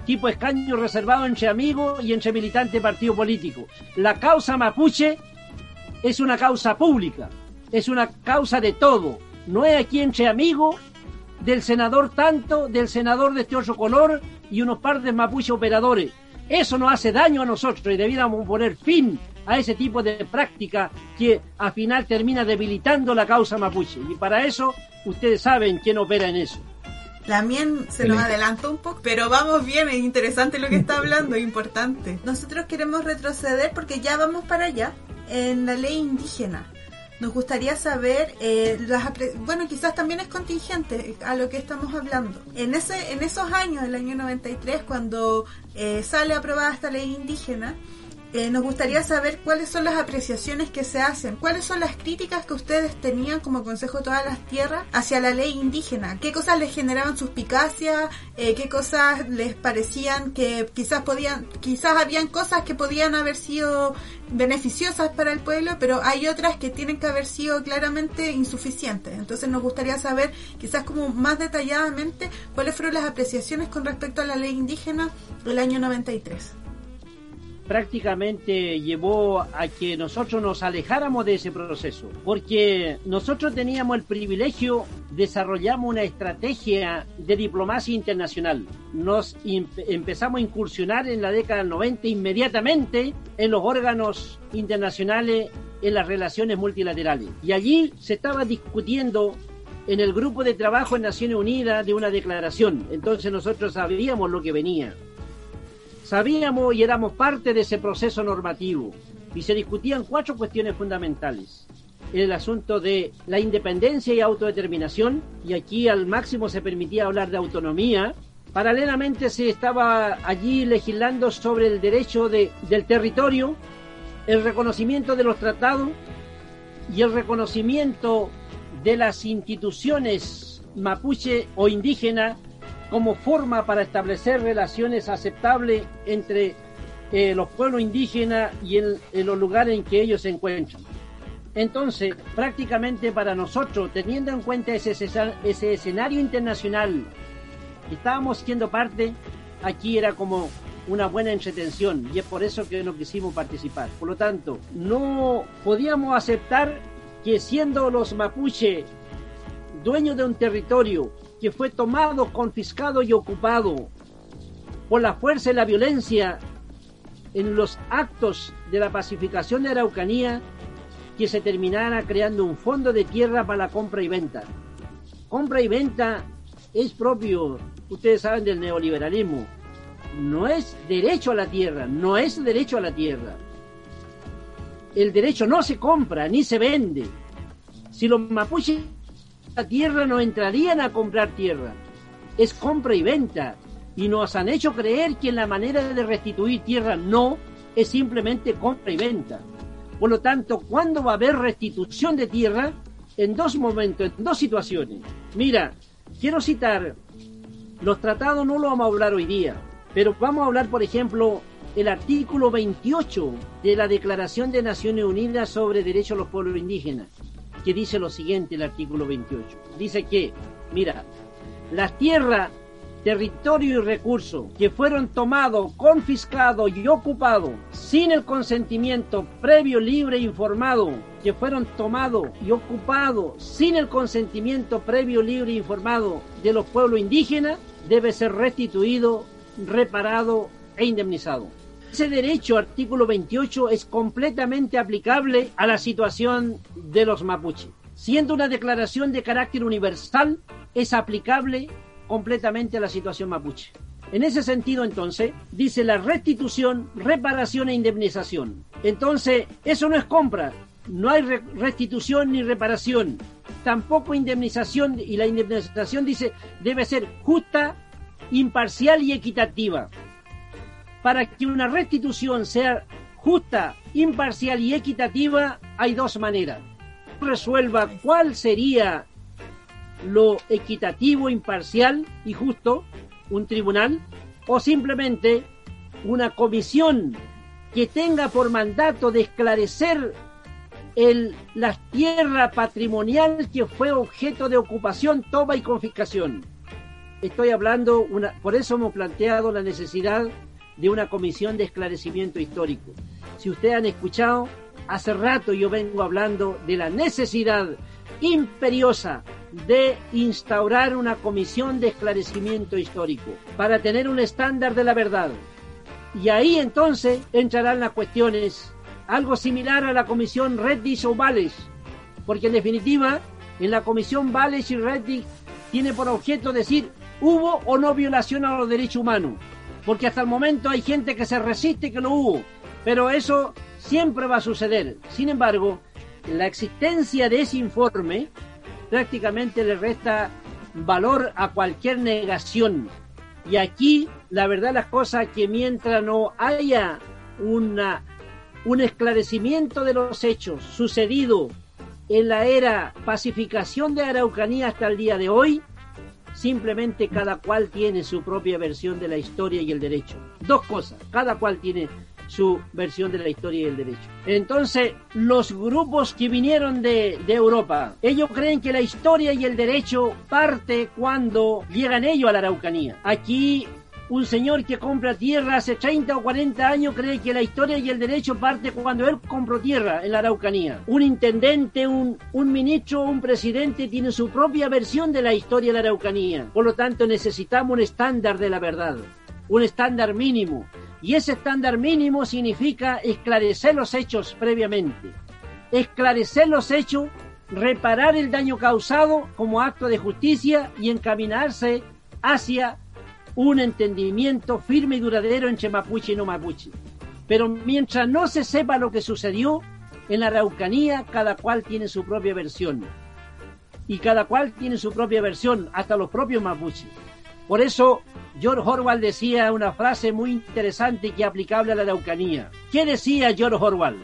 tipo escaño reservado entre amigos y entre militantes de partido político. La causa mapuche es una causa pública, es una causa de todo. No es aquí entre amigos del senador tanto, del senador de este otro color y unos par de mapuche operadores. Eso nos hace daño a nosotros y debiéramos poner fin a ese tipo de práctica que al final termina debilitando la causa mapuche. Y para eso ustedes saben quién opera en eso.
También se nos adelantó un poco, pero vamos bien, es interesante lo que está hablando, es importante. Nosotros queremos retroceder porque ya vamos para allá. en la ley indígena. Nos gustaría saber, eh, las, bueno, quizás también es contingente a lo que estamos hablando. En, ese, en esos años, el año 93, cuando eh, sale aprobada esta ley indígena, eh, nos gustaría saber cuáles son las apreciaciones que se hacen, cuáles son las críticas que ustedes tenían como Consejo de Todas las Tierras hacia la ley indígena, qué cosas les generaban suspicacia, eh, qué cosas les parecían que quizás podían, quizás habían cosas que podían haber sido beneficiosas para el pueblo, pero hay otras que tienen que haber sido claramente insuficientes. Entonces nos gustaría saber quizás como más detalladamente cuáles fueron las apreciaciones con respecto a la ley indígena del año 93
prácticamente llevó a que nosotros nos alejáramos de ese proceso, porque nosotros teníamos el privilegio, desarrollamos una estrategia de diplomacia internacional. Nos empezamos a incursionar en la década del 90 inmediatamente en los órganos internacionales, en las relaciones multilaterales. Y allí se estaba discutiendo en el grupo de trabajo en Naciones Unidas de una declaración. Entonces nosotros sabíamos lo que venía. Sabíamos y éramos parte de ese proceso normativo y se discutían cuatro cuestiones fundamentales. El asunto de la independencia y autodeterminación, y aquí al máximo se permitía hablar de autonomía. Paralelamente se estaba allí legislando sobre el derecho de, del territorio, el reconocimiento de los tratados y el reconocimiento de las instituciones mapuche o indígenas como forma para establecer relaciones aceptables entre eh, los pueblos indígenas y en, los lugares en que ellos se encuentran. Entonces, prácticamente para nosotros, teniendo en cuenta ese, ese escenario internacional que estábamos siendo parte, aquí era como una buena entretención y es por eso que no quisimos participar. Por lo tanto, no podíamos aceptar que siendo los mapuche dueños de un territorio que fue tomado, confiscado y ocupado por la fuerza y la violencia en los actos de la pacificación de Araucanía, que se terminara creando un fondo de tierra para la compra y venta. Compra y venta es propio, ustedes saben, del neoliberalismo. No es derecho a la tierra, no es derecho a la tierra. El derecho no se compra ni se vende. Si los mapuches tierra no entrarían a comprar tierra. Es compra y venta. Y nos han hecho creer que la manera de restituir tierra no es simplemente compra y venta. Por lo tanto, ¿cuándo va a haber restitución de tierra? En dos momentos, en dos situaciones. Mira, quiero citar, los tratados no lo vamos a hablar hoy día, pero vamos a hablar, por ejemplo, el artículo 28 de la Declaración de Naciones Unidas sobre Derechos de los Pueblos Indígenas que dice lo siguiente el artículo 28. Dice que, mira, las tierras, territorio y recursos que fueron tomados, confiscados y ocupados sin el consentimiento previo, libre e informado, que fueron tomados y ocupados sin el consentimiento previo, libre e informado de los pueblos indígenas, debe ser restituido, reparado e indemnizado. Ese derecho, artículo 28, es completamente aplicable a la situación de los mapuches. Siendo una declaración de carácter universal, es aplicable completamente a la situación mapuche. En ese sentido, entonces, dice la restitución, reparación e indemnización. Entonces, eso no es compra, no hay restitución ni reparación, tampoco indemnización, y la indemnización dice debe ser justa, imparcial y equitativa para que una restitución sea justa, imparcial y equitativa, hay dos maneras. Resuelva cuál sería lo equitativo, imparcial y justo, un tribunal, o simplemente una comisión que tenga por mandato de esclarecer el, la tierra patrimonial que fue objeto de ocupación, toma y confiscación. Estoy hablando, una, por eso hemos planteado la necesidad de una comisión de esclarecimiento histórico. Si ustedes han escuchado, hace rato yo vengo hablando de la necesidad imperiosa de instaurar una comisión de esclarecimiento histórico para tener un estándar de la verdad. Y ahí entonces entrarán las cuestiones, algo similar a la comisión Reddish o Vales, porque en definitiva, en la comisión Vales y Reddish tiene por objeto decir, ¿hubo o no violación a los derechos humanos? porque hasta el momento hay gente que se resiste que no hubo, pero eso siempre va a suceder. Sin embargo, la existencia de ese informe prácticamente le resta valor a cualquier negación. Y aquí, la verdad, las cosas que mientras no haya una, un esclarecimiento de los hechos sucedido en la era pacificación de Araucanía hasta el día de hoy, simplemente cada cual tiene su propia versión de la historia y el derecho. Dos cosas, cada cual tiene su versión de la historia y el derecho. Entonces, los grupos que vinieron de, de, Europa, ellos creen que la historia y el derecho parte cuando llegan ellos a la Araucanía. Aquí un señor que compra tierra hace 30 o 40 años cree que la historia y el derecho parte cuando él compró tierra en la Araucanía. Un intendente, un, un ministro, un presidente tiene su propia versión de la historia de la Araucanía. Por lo tanto, necesitamos un estándar de la verdad, un estándar mínimo. Y ese estándar mínimo significa esclarecer los hechos previamente. Esclarecer los hechos, reparar el daño causado como acto de justicia y encaminarse hacia un entendimiento firme y duradero entre mapuche y no mapuche. Pero mientras no se sepa lo que sucedió, en la Araucanía cada cual tiene su propia versión. Y cada cual tiene su propia versión, hasta los propios mapuches. Por eso George Orwell decía una frase muy interesante que aplicable a la Araucanía. ¿Qué decía George Orwell?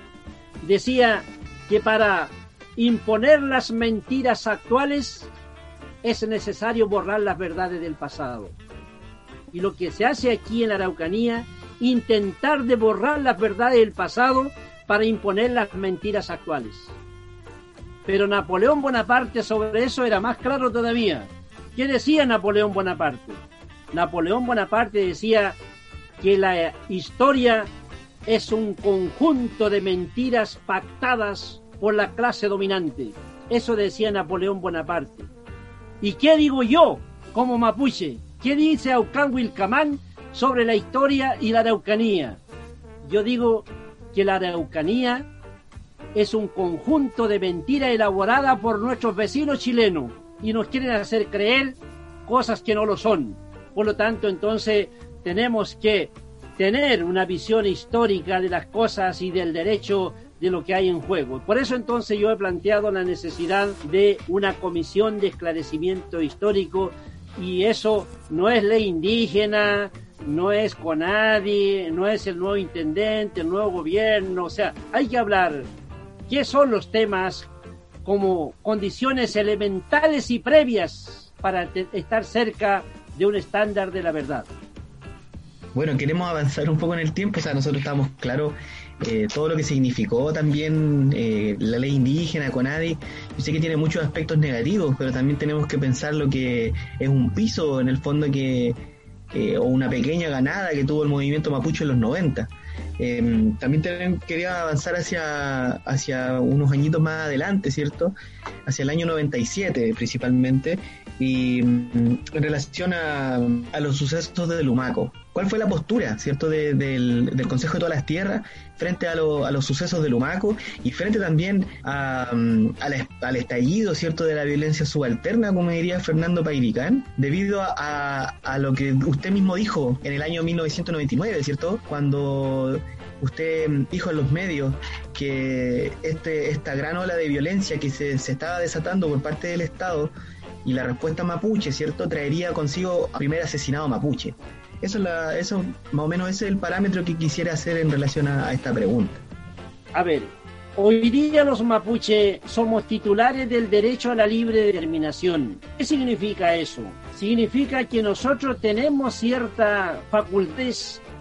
Decía que para imponer las mentiras actuales es necesario borrar las verdades del pasado. Y lo que se hace aquí en la Araucanía, intentar de borrar las verdades del pasado para imponer las mentiras actuales. Pero Napoleón Bonaparte sobre eso era más claro todavía. ¿Qué decía Napoleón Bonaparte? Napoleón Bonaparte decía que la historia es un conjunto de mentiras pactadas por la clase dominante. Eso decía Napoleón Bonaparte. ¿Y qué digo yo como mapuche? ¿Qué dice Aucán Wilcamán sobre la historia y la Araucanía? Yo digo que la Araucanía es un conjunto de mentiras elaborada por nuestros vecinos chilenos y nos quieren hacer creer cosas que no lo son. Por lo tanto, entonces tenemos que tener una visión histórica de las cosas y del derecho de lo que hay en juego. Por eso entonces yo he planteado la necesidad de una comisión de esclarecimiento histórico y eso no es ley indígena, no es CONADI, no es el nuevo intendente, el nuevo gobierno, o sea, hay que hablar qué son los temas como condiciones elementales y previas para estar cerca de un estándar de la verdad.
Bueno, queremos avanzar un poco en el tiempo, o sea, nosotros estamos claros eh, todo lo que significó también eh, la ley indígena, CONADI. Yo sé que tiene muchos aspectos negativos, pero también tenemos que pensar lo que es un piso en el fondo que, o una pequeña ganada que tuvo el movimiento mapuche en los 90. Em, también quería avanzar hacia, hacia unos añitos más adelante, ¿cierto? Hacia el año 97 principalmente, y mm, en relación a, a, los sucesos de Lumaco. ¿Cuál fue la postura, cierto, del, Consejo de todas las Tierras frente a, a, los sucesos de Lumaco y frente también mm, al estallido, cierto, de la violencia subalterna, como diría Fernando Pairicán, debido a, lo que usted mismo dijo en el año 1999, cierto, cuando usted dijo en los medios que este, esta gran ola de violencia que se, se estaba desatando por parte del Estado y la respuesta mapuche, ¿cierto?, traería consigo al primer asesinado mapuche. Eso, es la, eso más o menos ese es el parámetro que quisiera hacer en relación a, esta pregunta.
A ver, hoy día los mapuche somos titulares del derecho a la libre determinación. ¿Qué significa eso? Significa que nosotros tenemos cierta facultad,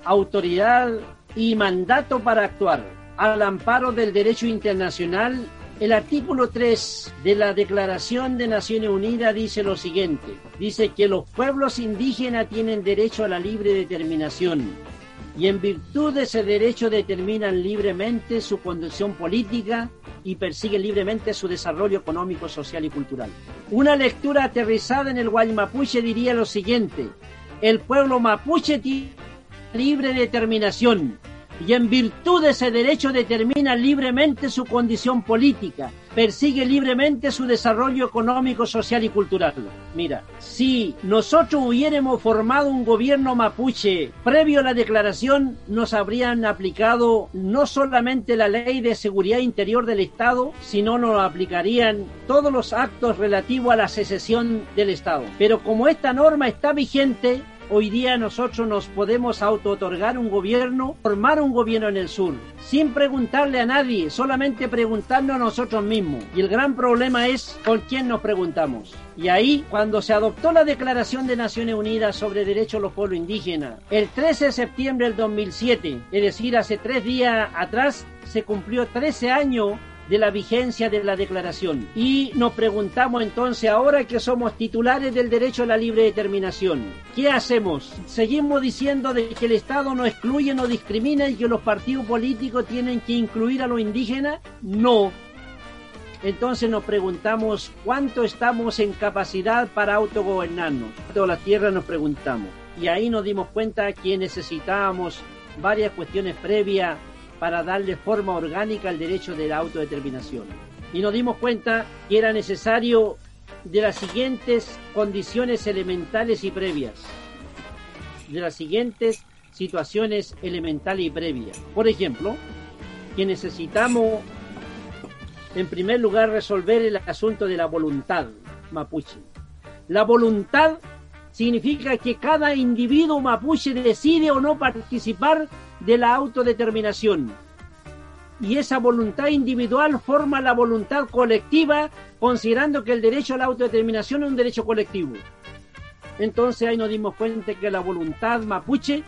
autoridad y mandato para actuar al amparo del derecho internacional el artículo 3 de la Declaración de Naciones Unidas dice lo siguiente. Dice que los pueblos indígenas tienen derecho a la libre determinación y en virtud de ese derecho determinan libremente su condición política y persiguen libremente su desarrollo económico, social y cultural. Una lectura aterrizada en el Guaymapuche diría lo siguiente. El pueblo mapuche tiene libre determinación y en virtud de ese derecho determina libremente su condición política, persigue libremente su desarrollo económico, social y cultural. Mira, si nosotros hubiéramos formado un gobierno mapuche previo a la declaración, nos habrían aplicado no solamente la ley de seguridad interior del Estado, sino nos aplicarían todos los actos relativos a la secesión del Estado. Pero como esta norma está vigente, hoy día nosotros nos podemos auto-otorgar un gobierno, formar un gobierno en el sur, sin preguntarle a nadie, solamente preguntarnos a nosotros mismos. Y el gran problema es con quién nos preguntamos. Y ahí, cuando se adoptó la Declaración de Naciones Unidas sobre Derechos de los Pueblos Indígenas, el 13 de septiembre del 2007, es decir, hace tres días atrás, se cumplió 13 años de la vigencia de la declaración. Y nos preguntamos entonces, ahora que somos titulares del derecho a la libre determinación, ¿qué hacemos? ¿Seguimos diciendo que el Estado no excluye, no discrimina y que los partidos políticos tienen que incluir a los indígenas? No. Entonces nos preguntamos cuánto estamos en capacidad para autogobernarnos. Toda la tierra nos preguntamos. Y ahí nos dimos cuenta que necesitábamos varias cuestiones previas para darle forma orgánica al derecho de la autodeterminación. Y nos dimos cuenta que era necesario de las siguientes condiciones elementales y previas. De las siguientes situaciones elementales y previas. Por ejemplo, que necesitamos, en primer lugar, resolver el asunto de la voluntad mapuche. La voluntad significa que cada individuo mapuche decide o no participar de la autodeterminación. Y esa voluntad individual forma la voluntad colectiva, considerando que el derecho a la autodeterminación es un derecho colectivo. Entonces ahí nos dimos cuenta que la voluntad mapuche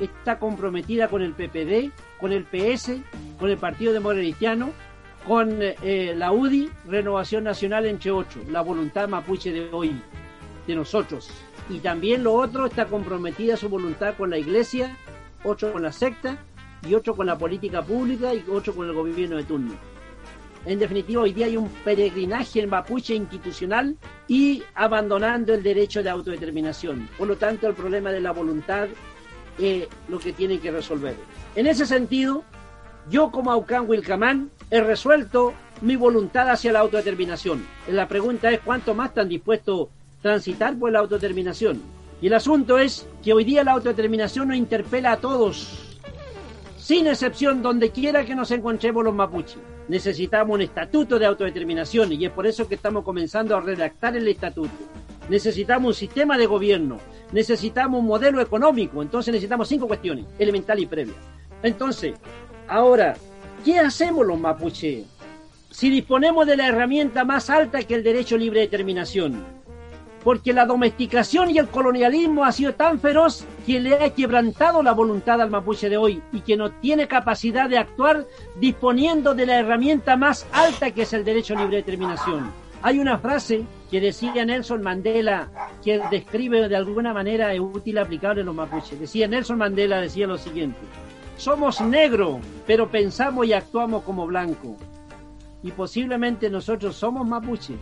está comprometida con el PPD, con el PS, con el Partido Democrático con eh, la UDI, Renovación Nacional entre ocho, la voluntad mapuche de hoy, de nosotros. Y también lo otro está comprometida su voluntad con la Iglesia, otro con la secta y otro con la política pública y otro con el gobierno de turno. En definitiva, hoy día hay un peregrinaje en mapuche institucional y abandonando el derecho de autodeterminación. Por lo tanto, el problema de la voluntad es lo que tienen que resolver. En ese sentido, yo como Aucán Wilcamán he resuelto mi voluntad hacia la autodeterminación. La pregunta es cuánto más están dispuestos a transitar por la autodeterminación. Y el asunto es que hoy día la autodeterminación nos interpela a todos, sin excepción, donde quiera que nos encontremos los mapuches. Necesitamos un estatuto de autodeterminación y es por eso que estamos comenzando a redactar el estatuto. Necesitamos un sistema de gobierno, necesitamos un modelo económico, entonces necesitamos cinco cuestiones, elementales y previas. Entonces, ahora, ¿qué hacemos los mapuches? Si disponemos de la herramienta más alta que el derecho libre determinación, porque la domesticación y el colonialismo ha sido tan feroz que le ha quebrantado la voluntad al mapuche de hoy y que no tiene capacidad de actuar disponiendo de la herramienta más alta que es el derecho a libre determinación. Hay una frase que decía Nelson Mandela que describe de alguna manera es útil aplicable en los mapuches. Decía Nelson Mandela decía lo siguiente: somos negros, pero pensamos y actuamos como blanco. Y posiblemente nosotros somos mapuches,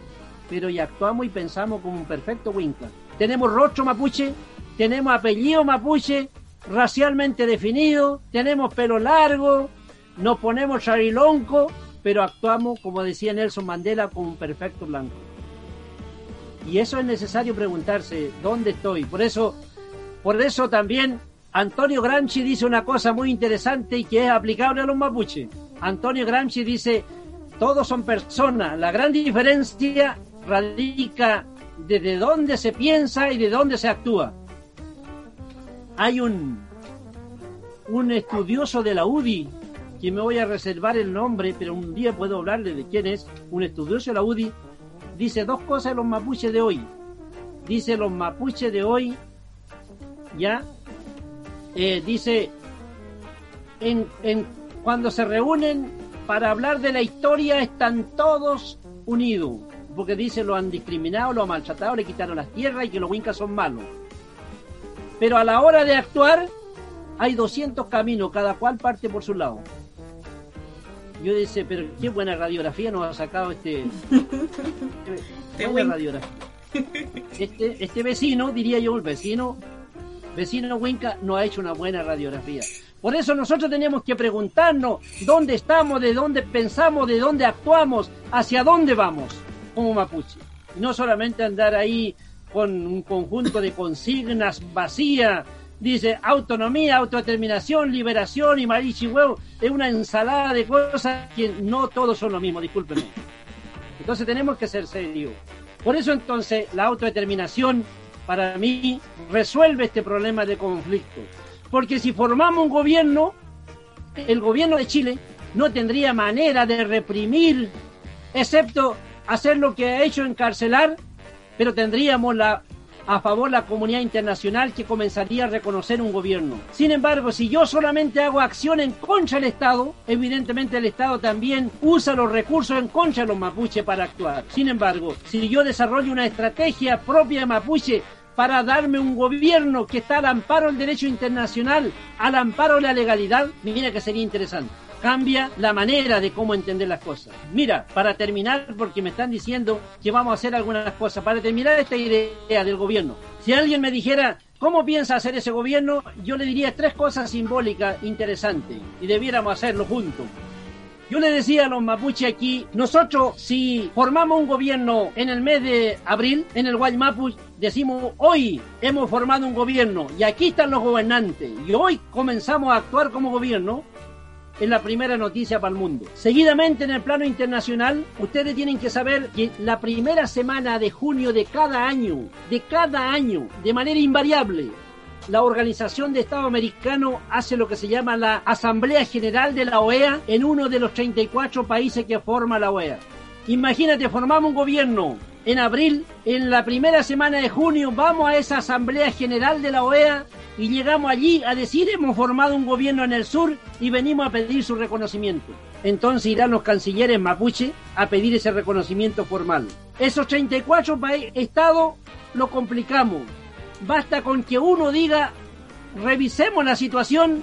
pero y actuamos y pensamos como un perfecto Winca. Tenemos rostro mapuche, tenemos apellido mapuche, racialmente definido, tenemos pelo largo, nos ponemos charilonco, pero actuamos, como decía Nelson Mandela, como un perfecto blanco. Y eso es necesario preguntarse, ¿dónde estoy? Por eso, por eso también Antonio Gramsci dice una cosa muy interesante y que es aplicable a los mapuches. Antonio Gramsci dice, todos son personas, la gran diferencia radica desde dónde se piensa y de dónde se actúa. Hay un, un estudioso de la UDI, que me voy a reservar el nombre, pero un día puedo hablarle de quién es, un estudioso de la UDI, dice dos cosas de los mapuches de hoy. Dice los mapuches de hoy, ya, eh, dice, en, en, cuando se reúnen para hablar de la historia están todos unidos porque dice lo han discriminado, lo han maltratado, le quitaron las tierras y que los wincas son malos. Pero a la hora de actuar hay 200 caminos, cada cual parte por su lado. Yo dice, pero qué buena radiografía nos ha sacado este... este buena radiografía. Este, este vecino, diría yo, el vecino, vecino Winca, no ha hecho una buena radiografía. Por eso nosotros teníamos que preguntarnos dónde estamos, de dónde pensamos, de dónde actuamos, hacia dónde vamos como mapuche. No solamente andar ahí con un conjunto de consignas vacías, dice autonomía, autodeterminación, liberación y marichi huevo, es una ensalada de cosas que no todos son lo mismo, discúlpenme. Entonces tenemos que ser serios. Por eso entonces la autodeterminación para mí resuelve este problema de conflicto. Porque si formamos un gobierno, el gobierno de Chile no tendría manera de reprimir, excepto hacer lo que ha hecho encarcelar, pero tendríamos la a favor la comunidad internacional que comenzaría a reconocer un gobierno. Sin embargo, si yo solamente hago acción en contra del Estado, evidentemente el Estado también usa los recursos en contra de los mapuches para actuar. Sin embargo, si yo desarrollo una estrategia propia de mapuche para darme un gobierno que está al amparo del derecho internacional, al amparo de la legalidad, mira que sería interesante cambia la manera de cómo entender las cosas. Mira, para terminar, porque me están diciendo que vamos a hacer algunas cosas, para terminar esta idea del gobierno, si alguien me dijera, ¿cómo piensa hacer ese gobierno? Yo le diría tres cosas simbólicas interesantes y debiéramos hacerlo juntos. Yo le decía a los mapuches aquí, nosotros si formamos un gobierno en el mes de abril, en el Guaymapu, decimos hoy hemos formado un gobierno y aquí están los gobernantes y hoy comenzamos a actuar como gobierno, es la primera noticia para el mundo. Seguidamente en el plano internacional, ustedes tienen que saber que la primera semana de junio de cada año, de cada año, de manera invariable, la Organización de Estado Americano hace lo que se llama la Asamblea General de la OEA en uno de los 34 países que forma la OEA. Imagínate, formamos un gobierno en abril, en la primera semana de junio vamos a esa Asamblea General de la OEA y llegamos allí a decir hemos formado un gobierno en el sur y venimos a pedir su reconocimiento. Entonces irán los cancilleres mapuche a pedir ese reconocimiento formal. Esos 34 estados lo complicamos. Basta con que uno diga revisemos la situación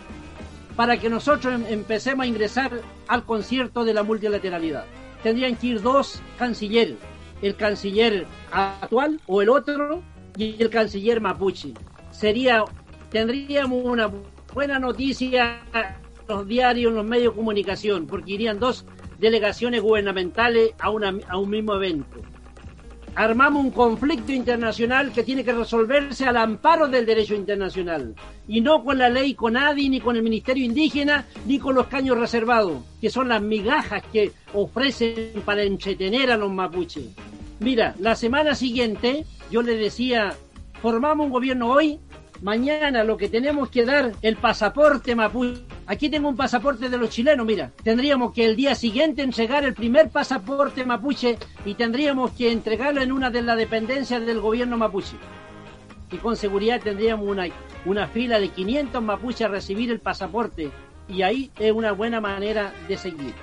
para que nosotros em-, empecemos a ingresar al concierto de la multilateralidad. Tendrían que ir dos cancilleres el canciller actual o el otro y el canciller mapuche. Sería, tendríamos una buena noticia en los diarios, en los medios de comunicación, porque irían dos delegaciones gubernamentales a, una, a un mismo evento. Armamos un conflicto internacional que tiene que resolverse al amparo del derecho internacional y no con la ley con ADI, ni con el Ministerio Indígena, ni con los caños reservados, que son las migajas que ofrecen para entretener a los mapuches. Mira, la semana siguiente yo le decía, formamos un gobierno hoy, mañana lo que tenemos que dar el pasaporte mapuche. Aquí tengo un pasaporte de los chilenos, mira. Tendríamos que el día siguiente entregar el primer pasaporte mapuche y tendríamos que entregarlo en una de las dependencias del gobierno mapuche. Y con seguridad tendríamos una, una fila de 500 mapuches a recibir el pasaporte. Y ahí es una buena manera de seguir.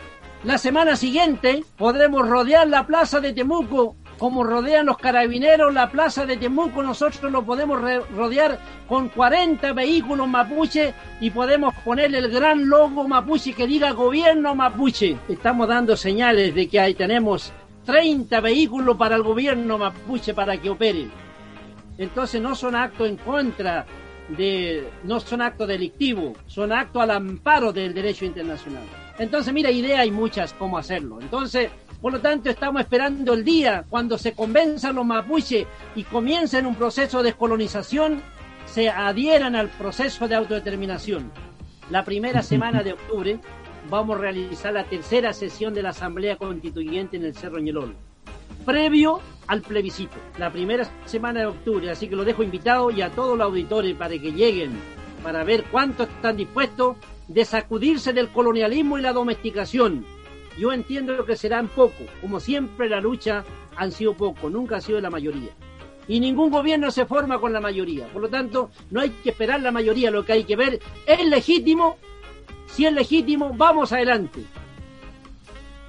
La semana siguiente podremos rodear la plaza de Temuco como rodean los carabineros la plaza de Temuco, nosotros lo podemos rodear con 40 vehículos mapuche y podemos ponerle el gran logo mapuche que diga gobierno mapuche. Estamos dando señales de que ahí tenemos 30 vehículos para el gobierno mapuche para que opere. Entonces no son actos en contra de, no son actos delictivos, son actos al amparo del derecho internacional. Entonces, mira, idea hay muchas cómo hacerlo. Entonces, por lo tanto, estamos esperando el día cuando se convenzan los mapuches y comiencen un proceso de descolonización, se adhieran al proceso de autodeterminación. La primera semana de octubre vamos a realizar la tercera sesión de la Asamblea Constituyente en el Cerro Ñelol, previo al plebiscito, la primera semana de octubre. Así que lo dejo invitado y a todos los auditores para que lleguen, para ver cuántos están dispuestos de sacudirse del colonialismo y la domesticación yo entiendo que serán poco, como siempre la lucha han sido poco, nunca ha sido la mayoría. Y ningún gobierno se forma con la mayoría. Por lo tanto, no hay que esperar la mayoría, lo que hay que ver es legítimo. Si es legítimo, vamos adelante.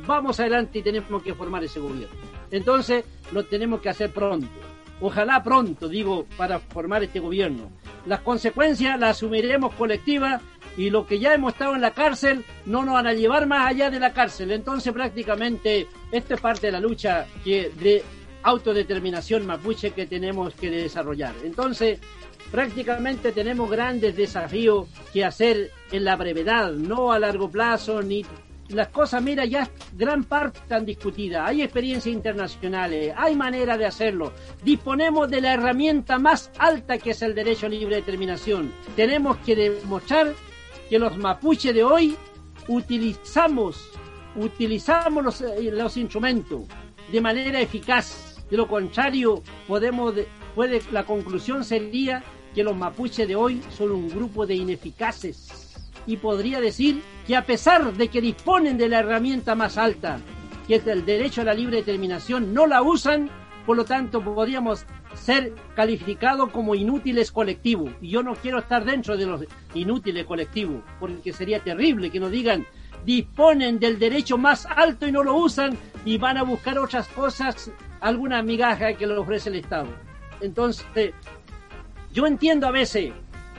Vamos adelante y tenemos que formar ese gobierno. Entonces, lo tenemos que hacer pronto. Ojalá pronto, digo, para formar este gobierno. Las consecuencias las asumiremos colectivas y lo que ya hemos estado en la cárcel no nos van a llevar más allá de la cárcel. Entonces prácticamente esta es parte de la lucha que de autodeterminación mapuche que tenemos que desarrollar. Entonces, prácticamente tenemos grandes desafíos que hacer en la brevedad, no a largo plazo, ni las cosas, mira, ya gran parte están discutidas, hay experiencias internacionales, hay manera de hacerlo, disponemos de la herramienta más alta que es el derecho a libre determinación. Tenemos que demostrar que los mapuches de hoy utilizamos, utilizamos los, eh, los instrumentos de manera eficaz. De lo contrario, podemos, puede, la conclusión sería que los mapuches de hoy son un grupo de ineficaces. Y podría decir que a pesar de que disponen de la herramienta más alta, que es el derecho a la libre determinación, no la usan, por lo tanto podríamos ser calificados como inútiles colectivos. Y yo no quiero estar dentro de los inútiles colectivos, porque sería terrible que nos digan disponen del derecho más alto y no lo usan y van a buscar otras cosas, alguna migaja que le ofrece el Estado. Entonces, yo entiendo a veces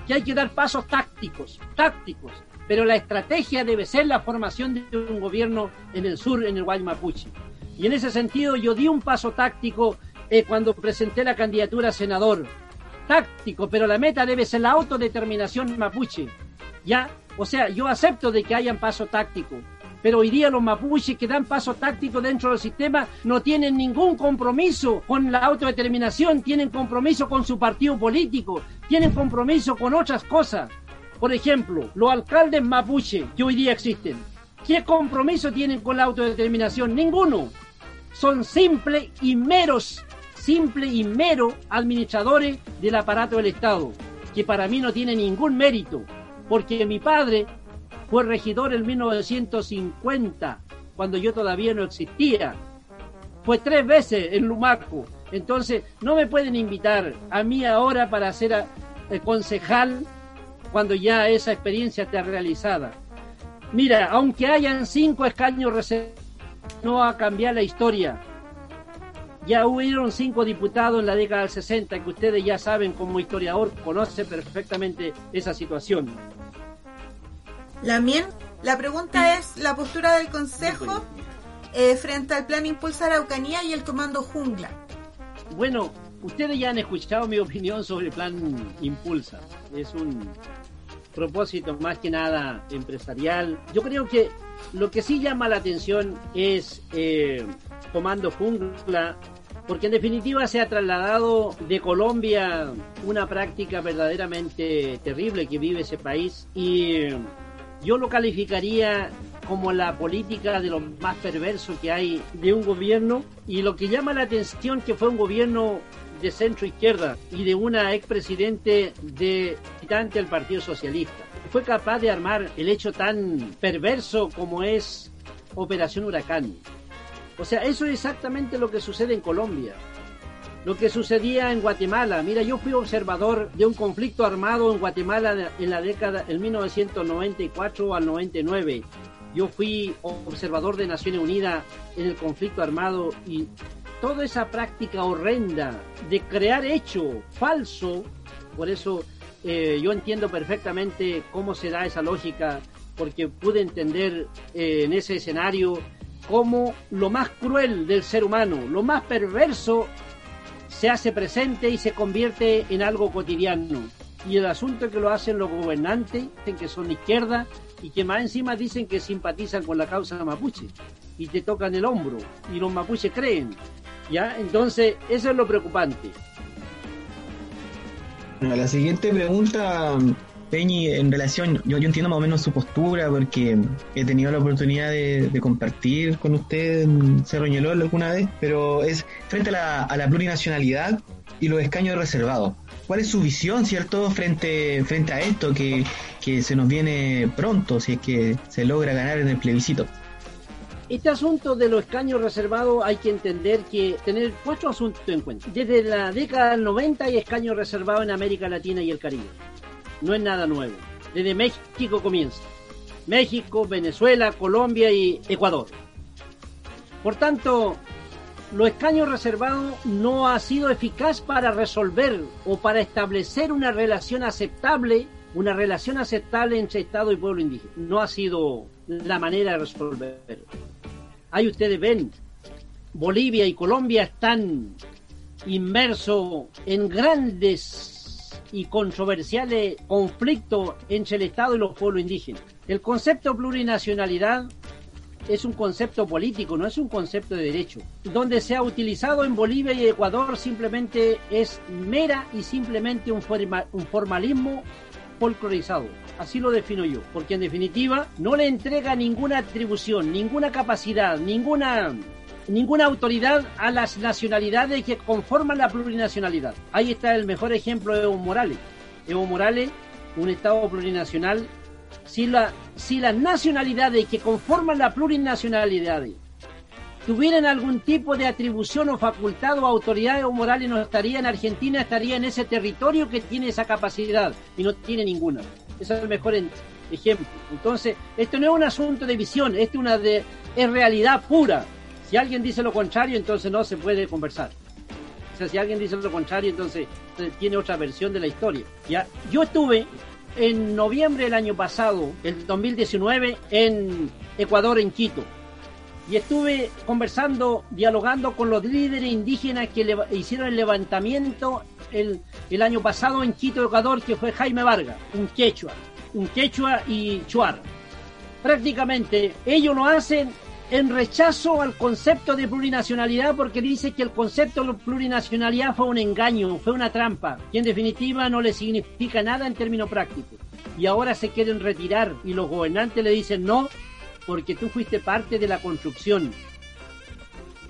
que hay que dar pasos tácticos, tácticos, pero la estrategia debe ser la formación de un gobierno en el sur, en el Guaymapuche. Y en ese sentido yo di un paso táctico eh, cuando presenté la candidatura a senador. Táctico, pero la meta debe ser la autodeterminación mapuche. ¿Ya? O sea, yo acepto de que hayan paso táctico, pero hoy día los mapuches que dan paso táctico dentro del sistema no tienen ningún compromiso con la autodeterminación, tienen compromiso con su partido político, tienen compromiso con otras cosas. Por ejemplo, los alcaldes mapuche que hoy día existen, ¿qué compromiso tienen con la autodeterminación? Ninguno. Son simples y meros, simple y mero administradores del aparato del Estado, que para mí no tiene ningún mérito, porque mi padre fue regidor en 1950, cuando yo todavía no existía. Fue tres veces en Lumaco. Entonces, no me pueden invitar a mí ahora para ser eh, concejal cuando ya esa experiencia está realizada. Mira, aunque hayan cinco escaños reservados, no va a cambiar la historia. Ya hubieron cinco diputados en la década del 60 que ustedes ya saben como historiador, conoce perfectamente esa situación.
La pregunta es la postura del Consejo eh, frente al plan Impulsa Araucanía y el Comando Jungla.
Bueno, ustedes ya han escuchado mi opinión sobre el plan Impulsa. Es un propósito más que nada empresarial. Yo creo que lo que sí llama la atención es eh, Comando Jungla, porque en definitiva se ha trasladado de Colombia una práctica verdaderamente terrible que vive ese país y yo lo calificaría como la política de lo más perverso que hay de un gobierno y lo que llama la atención que fue un gobierno de centro izquierda y de una expresidente de del Partido Socialista. Fue capaz de armar el hecho tan perverso como es Operación Huracán. O sea, eso es exactamente lo que sucede en Colombia lo que sucedía en Guatemala. Mira, yo fui observador de un conflicto armado en Guatemala en la década del 1994 al 99. Yo fui observador de Naciones Unidas en el conflicto armado y toda esa práctica horrenda de crear hecho falso, por eso eh, yo entiendo perfectamente cómo se da esa lógica, porque pude entender eh, en ese escenario cómo lo más cruel del ser humano, lo más perverso se hace presente y se convierte en algo cotidiano. Y el asunto es que lo hacen los gobernantes, que son izquierda y que más encima dicen que simpatizan con la causa mapuche y te tocan el hombro y los mapuches creen. ¿Ya? Entonces, eso es lo preocupante.
la siguiente pregunta Peñi, en relación, yo, entiendo más o menos su postura porque he tenido la oportunidad de, compartir con usted en Cerro Ñelol alguna vez, pero es frente a la, plurinacionalidad y los escaños reservados. ¿Cuál es su visión, cierto, frente, frente a esto que, que se nos viene pronto, si es que se logra ganar en el plebiscito?
Este asunto de los escaños reservados hay que entender que tener cuatro asuntos en cuenta. Desde la década del 90 hay escaños reservados en América Latina y el Caribe no es nada nuevo. Desde México comienza. México, Venezuela, Colombia y Ecuador. Por tanto, los escaños reservados no ha sido eficaz para resolver o para establecer una relación aceptable, una relación aceptable entre Estado y pueblo indígena. No ha sido la manera de resolver. Ahí ustedes ven Bolivia y Colombia están inmersos en grandes y controversiales conflictos entre el Estado y los pueblos indígenas. El concepto plurinacionalidad es un concepto político, no es un concepto de derecho. Donde se ha utilizado en Bolivia y Ecuador simplemente es mera y simplemente un, un formalismo folclorizado. Así lo defino yo, porque en definitiva no le entrega ninguna atribución, ninguna capacidad, ninguna ninguna autoridad a las nacionalidades que conforman la plurinacionalidad. Ahí está el mejor ejemplo de Evo Morales. Evo Morales, un Estado plurinacional, si, la, si las nacionalidades que conforman la plurinacionalidad tuvieran algún tipo de atribución o facultad o autoridad, Evo Morales no estaría en Argentina, estaría en ese territorio que tiene esa capacidad y no tiene ninguna. Ese es el mejor ejemplo. Entonces, esto no es un asunto de visión, esto es una de, es realidad pura. Si alguien dice lo contrario, entonces no se puede conversar. O sea, si alguien dice lo contrario, entonces tiene otra versión de la historia. ¿ya? Yo estuve en noviembre del año pasado, el 2019, en Ecuador, en Quito. Y estuve conversando, dialogando con los líderes indígenas que le, hicieron el levantamiento el, año pasado en Quito, Ecuador, que fue Jaime Vargas, un quechua, un quechua y chuar. Prácticamente ellos lo hacen en rechazo al concepto de plurinacionalidad porque dice que el concepto de plurinacionalidad fue un engaño, fue una trampa, y en definitiva no le significa nada en términos prácticos. Y ahora se quieren retirar y los gobernantes le dicen no, porque tú fuiste parte de la construcción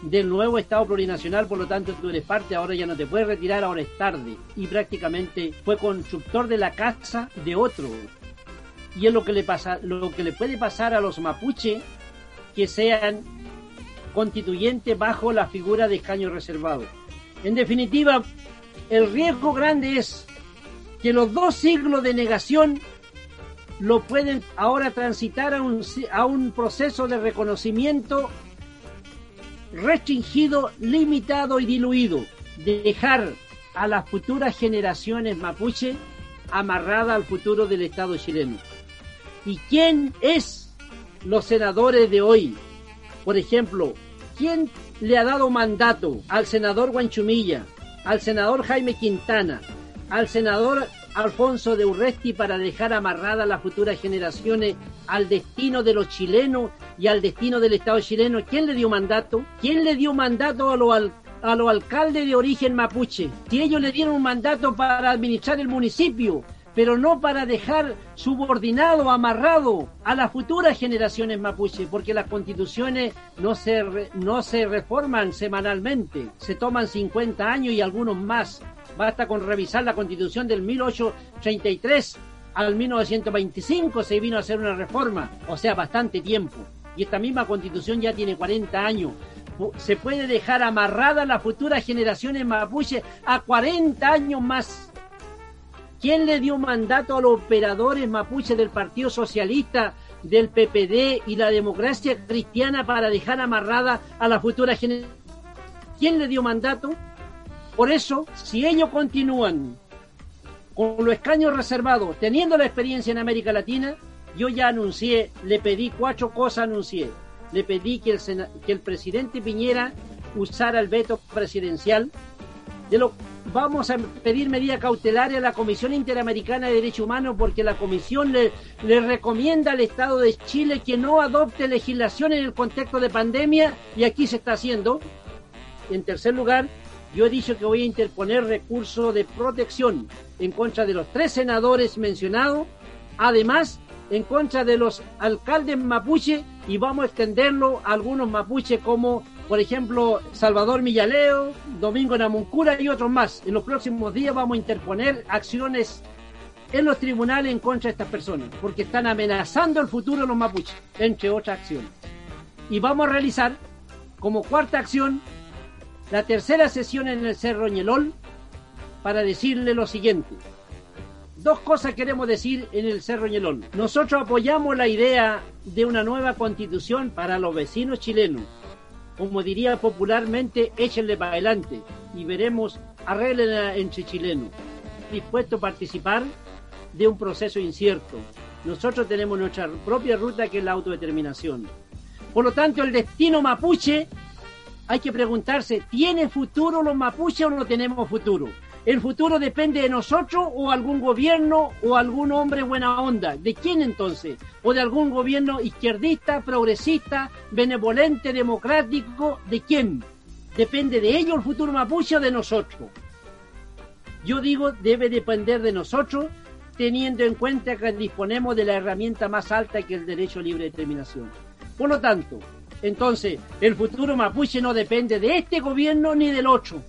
del nuevo Estado plurinacional, por lo tanto tú eres parte, ahora ya no te puedes retirar, ahora es tarde. Y prácticamente fue constructor de la casa de otro. Y es lo que le pasa, lo que le puede pasar a los mapuche que sean constituyentes bajo la figura de escaño reservado. En definitiva, el riesgo grande es que los dos siglos de negación lo pueden ahora transitar a un, a un proceso de reconocimiento restringido, limitado y diluido, de dejar a las futuras generaciones mapuche amarrada al futuro del Estado chileno. ¿Y quién es los senadores de hoy. Por ejemplo, ¿quién le ha dado mandato al senador Guanchumilla, al senador Jaime Quintana, al senador Alfonso de Urresti para dejar amarrada a las futuras generaciones al destino de los chilenos y al destino del Estado chileno? ¿Quién le dio mandato? ¿Quién le dio mandato a los a los alcaldes de origen mapuche? Si ellos le dieron un mandato para administrar el municipio, pero no para dejar subordinado, amarrado a las futuras generaciones mapuche, porque las constituciones no se, no se reforman semanalmente, se toman 50 años y algunos más. Basta con revisar la constitución del 1833 al 1925 se vino a hacer una reforma, o sea, bastante tiempo. Y esta misma constitución ya tiene 40 años. Se puede dejar amarrada a las futuras generaciones mapuche a 40 años más ¿Quién le dio mandato a los operadores mapuches del Partido Socialista, del PPD y la democracia cristiana para dejar amarrada a la futura generación? ¿Quién le dio mandato? Por eso, si ellos continúan con los escaños reservados, teniendo la experiencia en América Latina, yo ya anuncié, le pedí cuatro cosas, anuncié. Le pedí que el, que el presidente Piñera usara el veto presidencial, de lo vamos a pedir medida cautelar a la Comisión Interamericana de Derechos Humanos porque la Comisión le, recomienda al Estado de Chile que no adopte legislación en el contexto de pandemia y aquí se está haciendo. En tercer lugar, yo he dicho que voy a interponer recurso de protección en contra de los tres senadores mencionados, además en contra de los alcaldes mapuche y vamos a extenderlo a algunos mapuche como por ejemplo, Salvador Millaleo, Domingo Namuncura y otros más. En los próximos días vamos a interponer acciones en los tribunales en contra de estas personas, porque están amenazando el futuro de los mapuches, entre otras acciones. Y vamos a realizar, como cuarta acción, la tercera sesión en el Cerro Ñelol para decirle lo siguiente. Dos cosas queremos decir en el Cerro Ñelol. Nosotros apoyamos la idea de una nueva constitución para los vecinos chilenos como diría popularmente, échenle para adelante y veremos, arreglenla entre chilenos. Dispuesto a participar de un proceso incierto. Nosotros tenemos nuestra propia ruta que es la autodeterminación. Por lo tanto, el destino mapuche hay que preguntarse, ¿tiene futuro los mapuches o no tenemos futuro? ¿El futuro depende de nosotros o algún gobierno o algún hombre buena onda? ¿De quién entonces? ¿O de algún gobierno izquierdista, progresista, benevolente, democrático? ¿De quién? ¿Depende de ellos el futuro mapuche o de nosotros? Yo digo, debe depender de nosotros, teniendo en cuenta que disponemos de la herramienta más alta que el derecho a libre determinación. Por lo tanto, entonces, el futuro mapuche no depende de este gobierno ni del otro,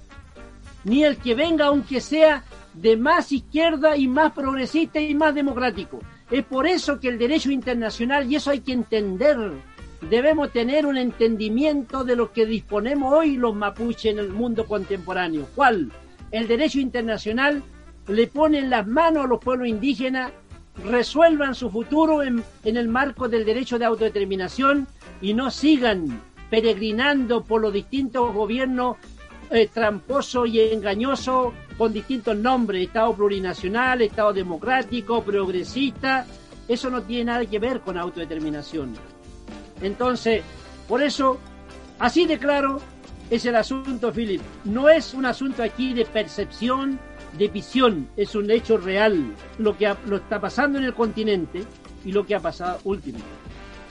ni el que venga, aunque sea de más izquierda y más progresista y más democrático. Es por eso que el derecho internacional, y eso hay que entender, debemos tener un entendimiento de lo que disponemos hoy los mapuches en el mundo contemporáneo. ¿Cuál? El derecho internacional le pone en las manos a los pueblos indígenas, resuelvan su futuro en, en el marco del derecho de autodeterminación y no sigan peregrinando por los distintos gobiernos eh, tramposos y engañosos con distintos nombres, Estado plurinacional, Estado democrático, progresista, eso no tiene nada que ver con autodeterminación. Entonces, por eso, así de claro es el asunto, Philip. No es un asunto aquí de percepción, de visión, es un hecho real lo que lo está pasando en el continente y lo que ha pasado último.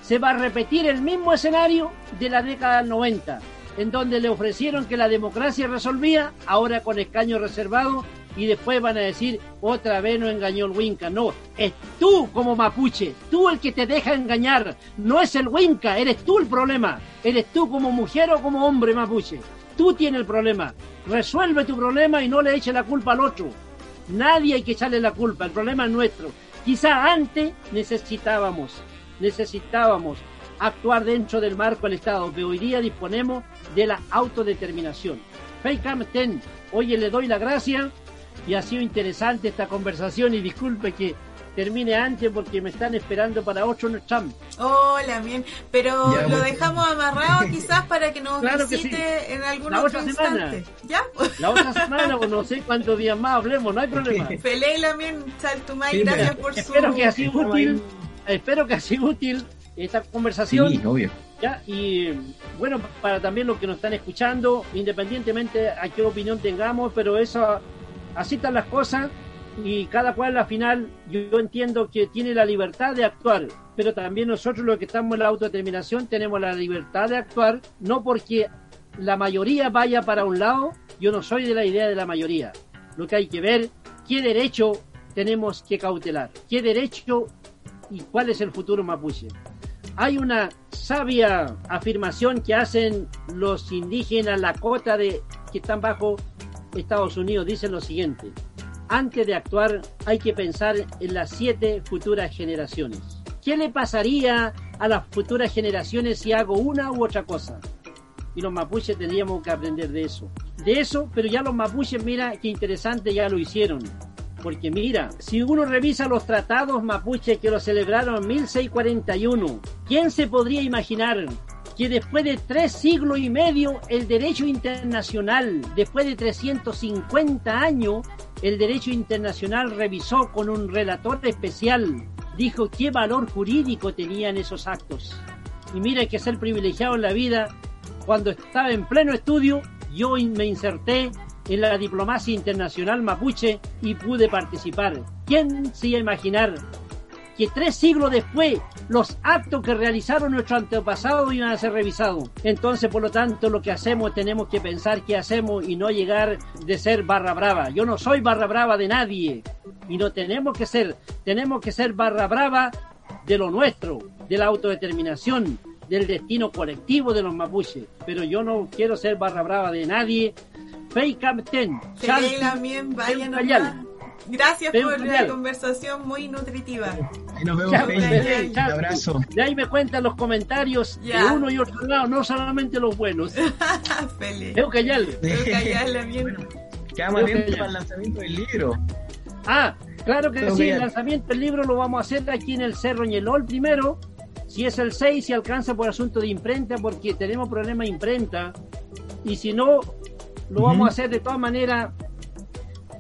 Se va a repetir el mismo escenario de la década del 90, en donde le ofrecieron que la democracia resolvía, ahora con escaño reservado, y después van a decir, otra vez no engañó el Winca. No, es tú como mapuche, tú el que te deja engañar, no es el Winca, eres tú el problema, eres tú como mujer o como hombre mapuche. Tú tienes el problema, resuelve tu problema y no le eches la culpa al otro. Nadie hay que echarle la culpa, el problema es nuestro. Quizá antes necesitábamos, necesitábamos actuar dentro del marco del Estado, pero hoy día disponemos de la autodeterminación. Fei Ten, oye, le doy la gracia y ha sido interesante esta conversación y disculpe que termine antes porque me están esperando para otro Trump.
Hola, bien. Pero
Ya,
lo
bueno.
dejamos amarrado quizás para que nos
Claro que sí.
visite en algún
La
otro
otra semana.
instante. ¿Ya?
La otra semana, o no sé cuántos días más hablemos, no hay problema.
Pelé también, Saltumay,
Sí,
gracias por su...
Espero que ha sido útil, espero que ha sido útil esta conversación.
Sí, obvio.
¿ya? Y bueno, para también los que nos están escuchando, independientemente a qué opinión tengamos, pero eso, así están las cosas y cada cual al final yo, entiendo que tiene la libertad de actuar, pero también nosotros los que estamos en la autodeterminación tenemos la libertad de actuar, no porque la mayoría vaya para un lado, yo no soy de la idea de la mayoría. Lo que hay que ver, qué derecho tenemos que cautelar, qué derecho y cuál es el futuro mapuche hay una sabia afirmación que hacen los indígenas Lakota de que están bajo Estados Unidos. Dicen lo siguiente: antes de actuar hay que pensar en las siete futuras generaciones. ¿Qué le pasaría a las futuras generaciones si hago una u otra cosa? Y los mapuches tendríamos que aprender de eso. De eso, pero ya los mapuches, mira qué interesante, ya lo hicieron. Porque mira, si uno revisa los tratados mapuches que lo celebraron en 1641, ¿quién se podría imaginar que después de tres siglos y medio el derecho internacional, después de 350 años, el derecho internacional revisó con un relator especial, dijo qué valor jurídico tenían esos actos? Y mira que ser privilegiado en la vida, cuando estaba en pleno estudio, yo me inserté en la diplomacia internacional mapuche y pude participar. ¿Quién se iba a imaginar que tres siglos después los actos que realizaron nuestros antepasados iban a ser revisados? Entonces, por lo tanto, lo que hacemos tenemos que pensar qué hacemos y no llegar de ser barra brava. Yo no soy barra brava de nadie y no tenemos que ser, tenemos que ser barra brava de lo nuestro, de la autodeterminación, del destino colectivo de los mapuches. Pero yo no quiero ser barra brava de nadie. Fei Capten,
también, vayan. Gracias
Ven,
por la
Callal.
conversación muy nutritiva.
Ahí nos vemos, Fey.
Pelé,
Un abrazo.
De ahí me cuentan los comentarios
Ya.
de uno y otro lado, no solamente los buenos.
Pelé.
Veo ya.
Que allá la bien.
Quedamos atentos
ya.
para el lanzamiento del libro.
Ah, claro que
Creo
sí,
que
el
ya.
lanzamiento del libro lo vamos a hacer aquí en el Cerro Ñelol primero. Si es el 6, si alcanza por asunto de imprenta, porque tenemos problema de imprenta. Y si no, lo vamos a hacer de todas maneras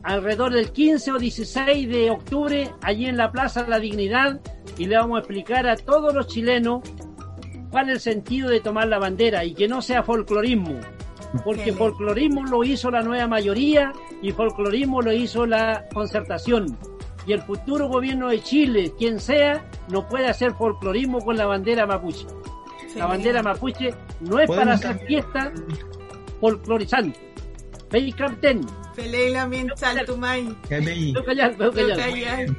alrededor del 15 o 16 de octubre, allí en la Plaza de la Dignidad, y le vamos a explicar a todos los chilenos cuál es el sentido de tomar la bandera y que no sea folclorismo, porque folclorismo lo hizo la nueva mayoría y folclorismo lo hizo la concertación. Y el futuro gobierno de Chile, quien sea, no puede hacer folclorismo con la bandera mapuche. La bandera mapuche no es para hacer fiesta folclorizante. Veis, capitán,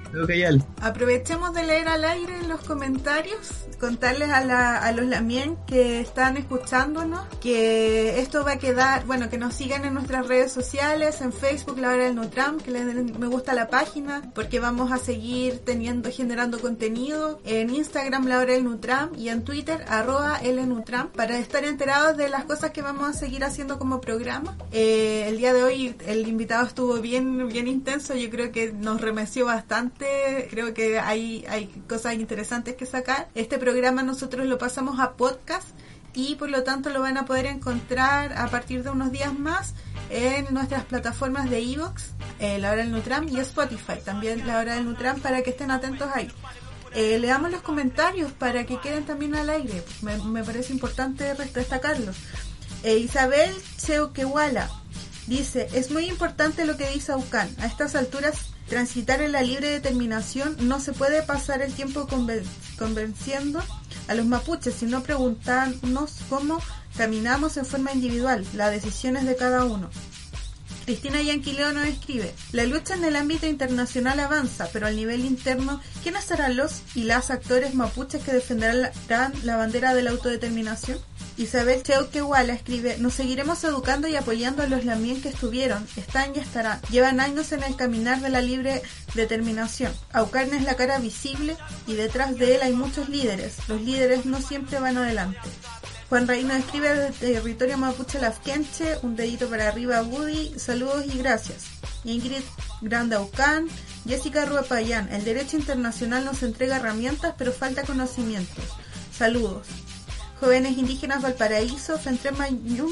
Aprovechemos de leer al aire en los comentarios, contarles a, a los lamien que están escuchándonos que esto va a quedar, bueno, que nos sigan en nuestras redes sociales, en Facebook, La Hora del Nutram, que les den me gusta la página, porque vamos a seguir teniendo, generando contenido en Instagram, La Hora del Nutram, y en Twitter, arroba Nutram, para estar enterados de las cosas que vamos a seguir haciendo como programa. Eh, el día de hoy el invitado estuvo bien, bien intenso, yo creo que nos remeció bastante, creo que hay, hay cosas interesantes que sacar. Este programa nosotros lo pasamos a podcast y por lo tanto lo van a poder encontrar a partir de unos días más en nuestras plataformas de Evox, eh, La Hora del Nutram y Spotify, también La Hora del Nutram para que estén atentos ahí. Eh, leamos los comentarios para que queden también al aire, me, parece importante destacarlos. Eh, Isabel Cheuquehuala Dice, es muy importante lo que dice Aucan. A estas alturas, transitar en la libre determinación no se puede pasar el tiempo convenciendo a los mapuches, sino preguntarnos cómo caminamos en forma individual. La decisión es de cada uno. Cristina Yanquileo nos escribe, la lucha en el ámbito internacional avanza, pero al nivel interno, ¿quiénes serán los y las actores mapuches que defenderán la bandera de la autodeterminación? Isabel Cheuquehuala escribe, nos seguiremos educando y apoyando a los lamien que estuvieron, están y estarán. Llevan años en el caminar de la libre determinación. Aucarna es la cara visible y detrás de él hay muchos líderes. Los líderes no siempre van adelante. Juan Reino escribe desde territorio mapuche Lafkenche, un dedito para arriba Woody, saludos y gracias. Ingrid Grandaucan, Jessica Ruepayán, el derecho internacional nos entrega herramientas pero falta conocimientos. Saludos. Jóvenes Indígenas Valparaíso, Fentre Mayum,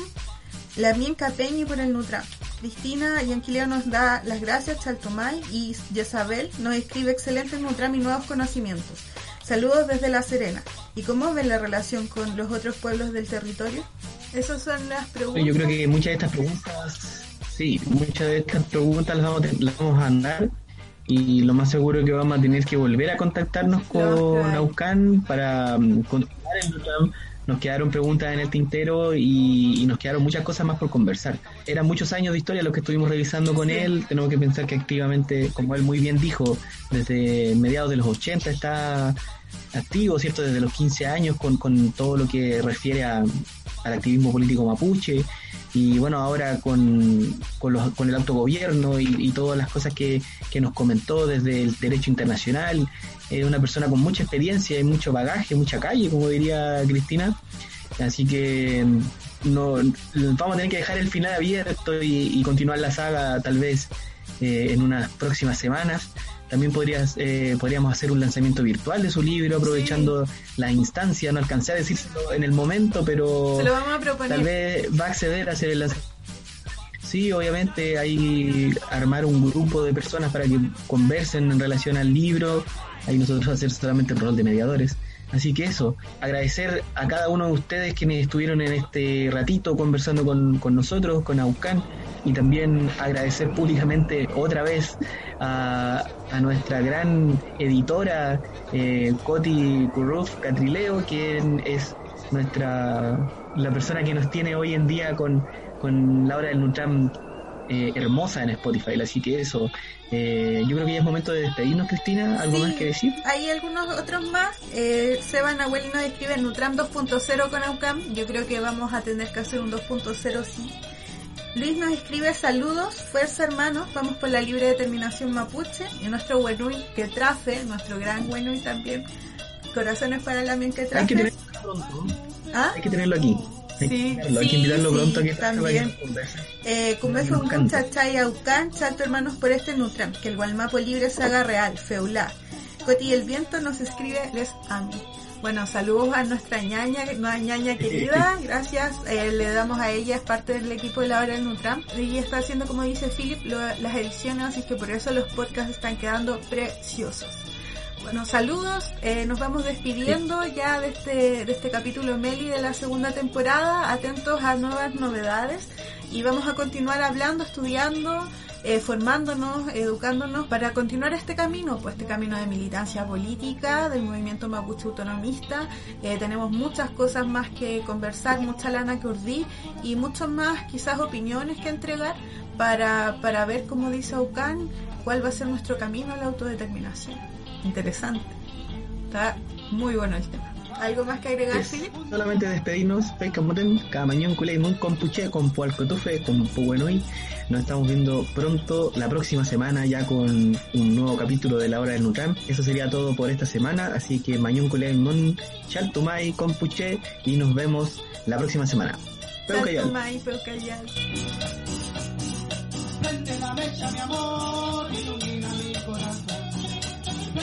la Mienca Peña por el Nutra. Cristina Yanquileo nos da las gracias, Chaltomay y Yesabel nos escribe excelentes Nutram y nuevos conocimientos. Saludos desde La Serena. ¿Y cómo ven la relación con los otros pueblos del territorio? Esas son las preguntas.
Yo creo que muchas de estas preguntas, sí, muchas de estas preguntas las vamos, las vamos a andar y lo más seguro es que vamos a tener que volver a contactarnos con Aucan para mm, continuar Nutram nos quedaron preguntas en el tintero y, nos quedaron muchas cosas más por conversar. Eran muchos años de historia los que estuvimos revisando con él. Tenemos que pensar que activamente, como él muy bien dijo, desde mediados de los 80 está activo, ¿cierto? Desde los 15 años con, con todo lo que refiere a, al activismo político mapuche y bueno, ahora con, con, los, con el autogobierno y, todas las cosas que, que, nos comentó desde el derecho internacional, es una persona con mucha experiencia y mucho bagaje, mucha calle, como diría Cristina. Así que no, vamos a tener que dejar el final abierto y, continuar la saga tal vez eh, en unas próximas semanas. También podrías, eh, podríamos hacer un lanzamiento virtual de su libro, aprovechando la instancia. No alcancé a decírselo en el momento, pero tal vez va a acceder a hacer el lanzamiento. Sí, obviamente hay armar un grupo de personas para que conversen en relación al libro. Ahí nosotros hacer solamente el rol de mediadores. Así que eso, agradecer a cada uno de ustedes quienes estuvieron en este ratito conversando con, con nosotros, con Aucan, y también agradecer públicamente otra vez a, a nuestra gran editora eh, Coti Curruf Catrileo, quien es nuestra la persona que nos tiene hoy en día con, con la del Nutram eh, hermosa en Spotify. Así que eso, eh, yo creo que ya es momento de despedirnos, Cristina. ¿Algo más que decir?
Hay algunos otros más. Eh, Seba Nahuel nos escribe Nutram 2.0 con AUCAM. Yo creo que vamos a tener que hacer un 2.0 sí. Luis nos escribe saludos, fuerza hermanos, vamos por la libre determinación mapuche y nuestro Wenui que trafe, nuestro gran Wenui también, corazones para la que trafe.
Hay que tenerlo pronto. ¿Ah? Hay que tenerlo aquí.
Sí, hay que invitarlo pronto que también. Eh, un chachay aucan, chato hermanos por este Nutram, que el Gualmapo libre se haga real, feulá. Coti y el viento nos escribe les amo. Bueno, saludos a nuestra ñaña, nueva ñaña querida, gracias, eh, le damos a ella, es parte del equipo de la hora del Nutram. Ella está haciendo, como dice Philip, las ediciones, así que por eso los podcasts están quedando preciosos. Bueno, saludos. Eh, nos vamos despidiendo ya de este, de este capítulo Meli de la segunda temporada. Atentos a nuevas novedades y vamos a continuar hablando, estudiando, eh, formándonos, educándonos para continuar este camino, pues este camino de militancia política del movimiento mapuche autonomista. Eh, tenemos muchas cosas más que conversar, mucha lana que urdir y muchas más quizás opiniones que entregar para, para ver, como dice Aucán, cuál va a ser nuestro camino a la autodeterminación. Interesante. Está muy bueno el tema. ¿Algo más que agregar. Philip?
Solamente despedirnos, Peica Moten, Camañón Culeymun, con Puché, con Pualcotufe, con Puguenoy. Nos estamos viendo pronto, la próxima semana, ya con un nuevo capítulo de la hora del Nutram. Eso sería todo por esta semana, así que Mañón Culeymun, Chaltumay, con Puché, y nos vemos la próxima semana. Peucayal.
Saltumay, Peucayal.
Prende la mecha, mi amor, ilumina mi corazón.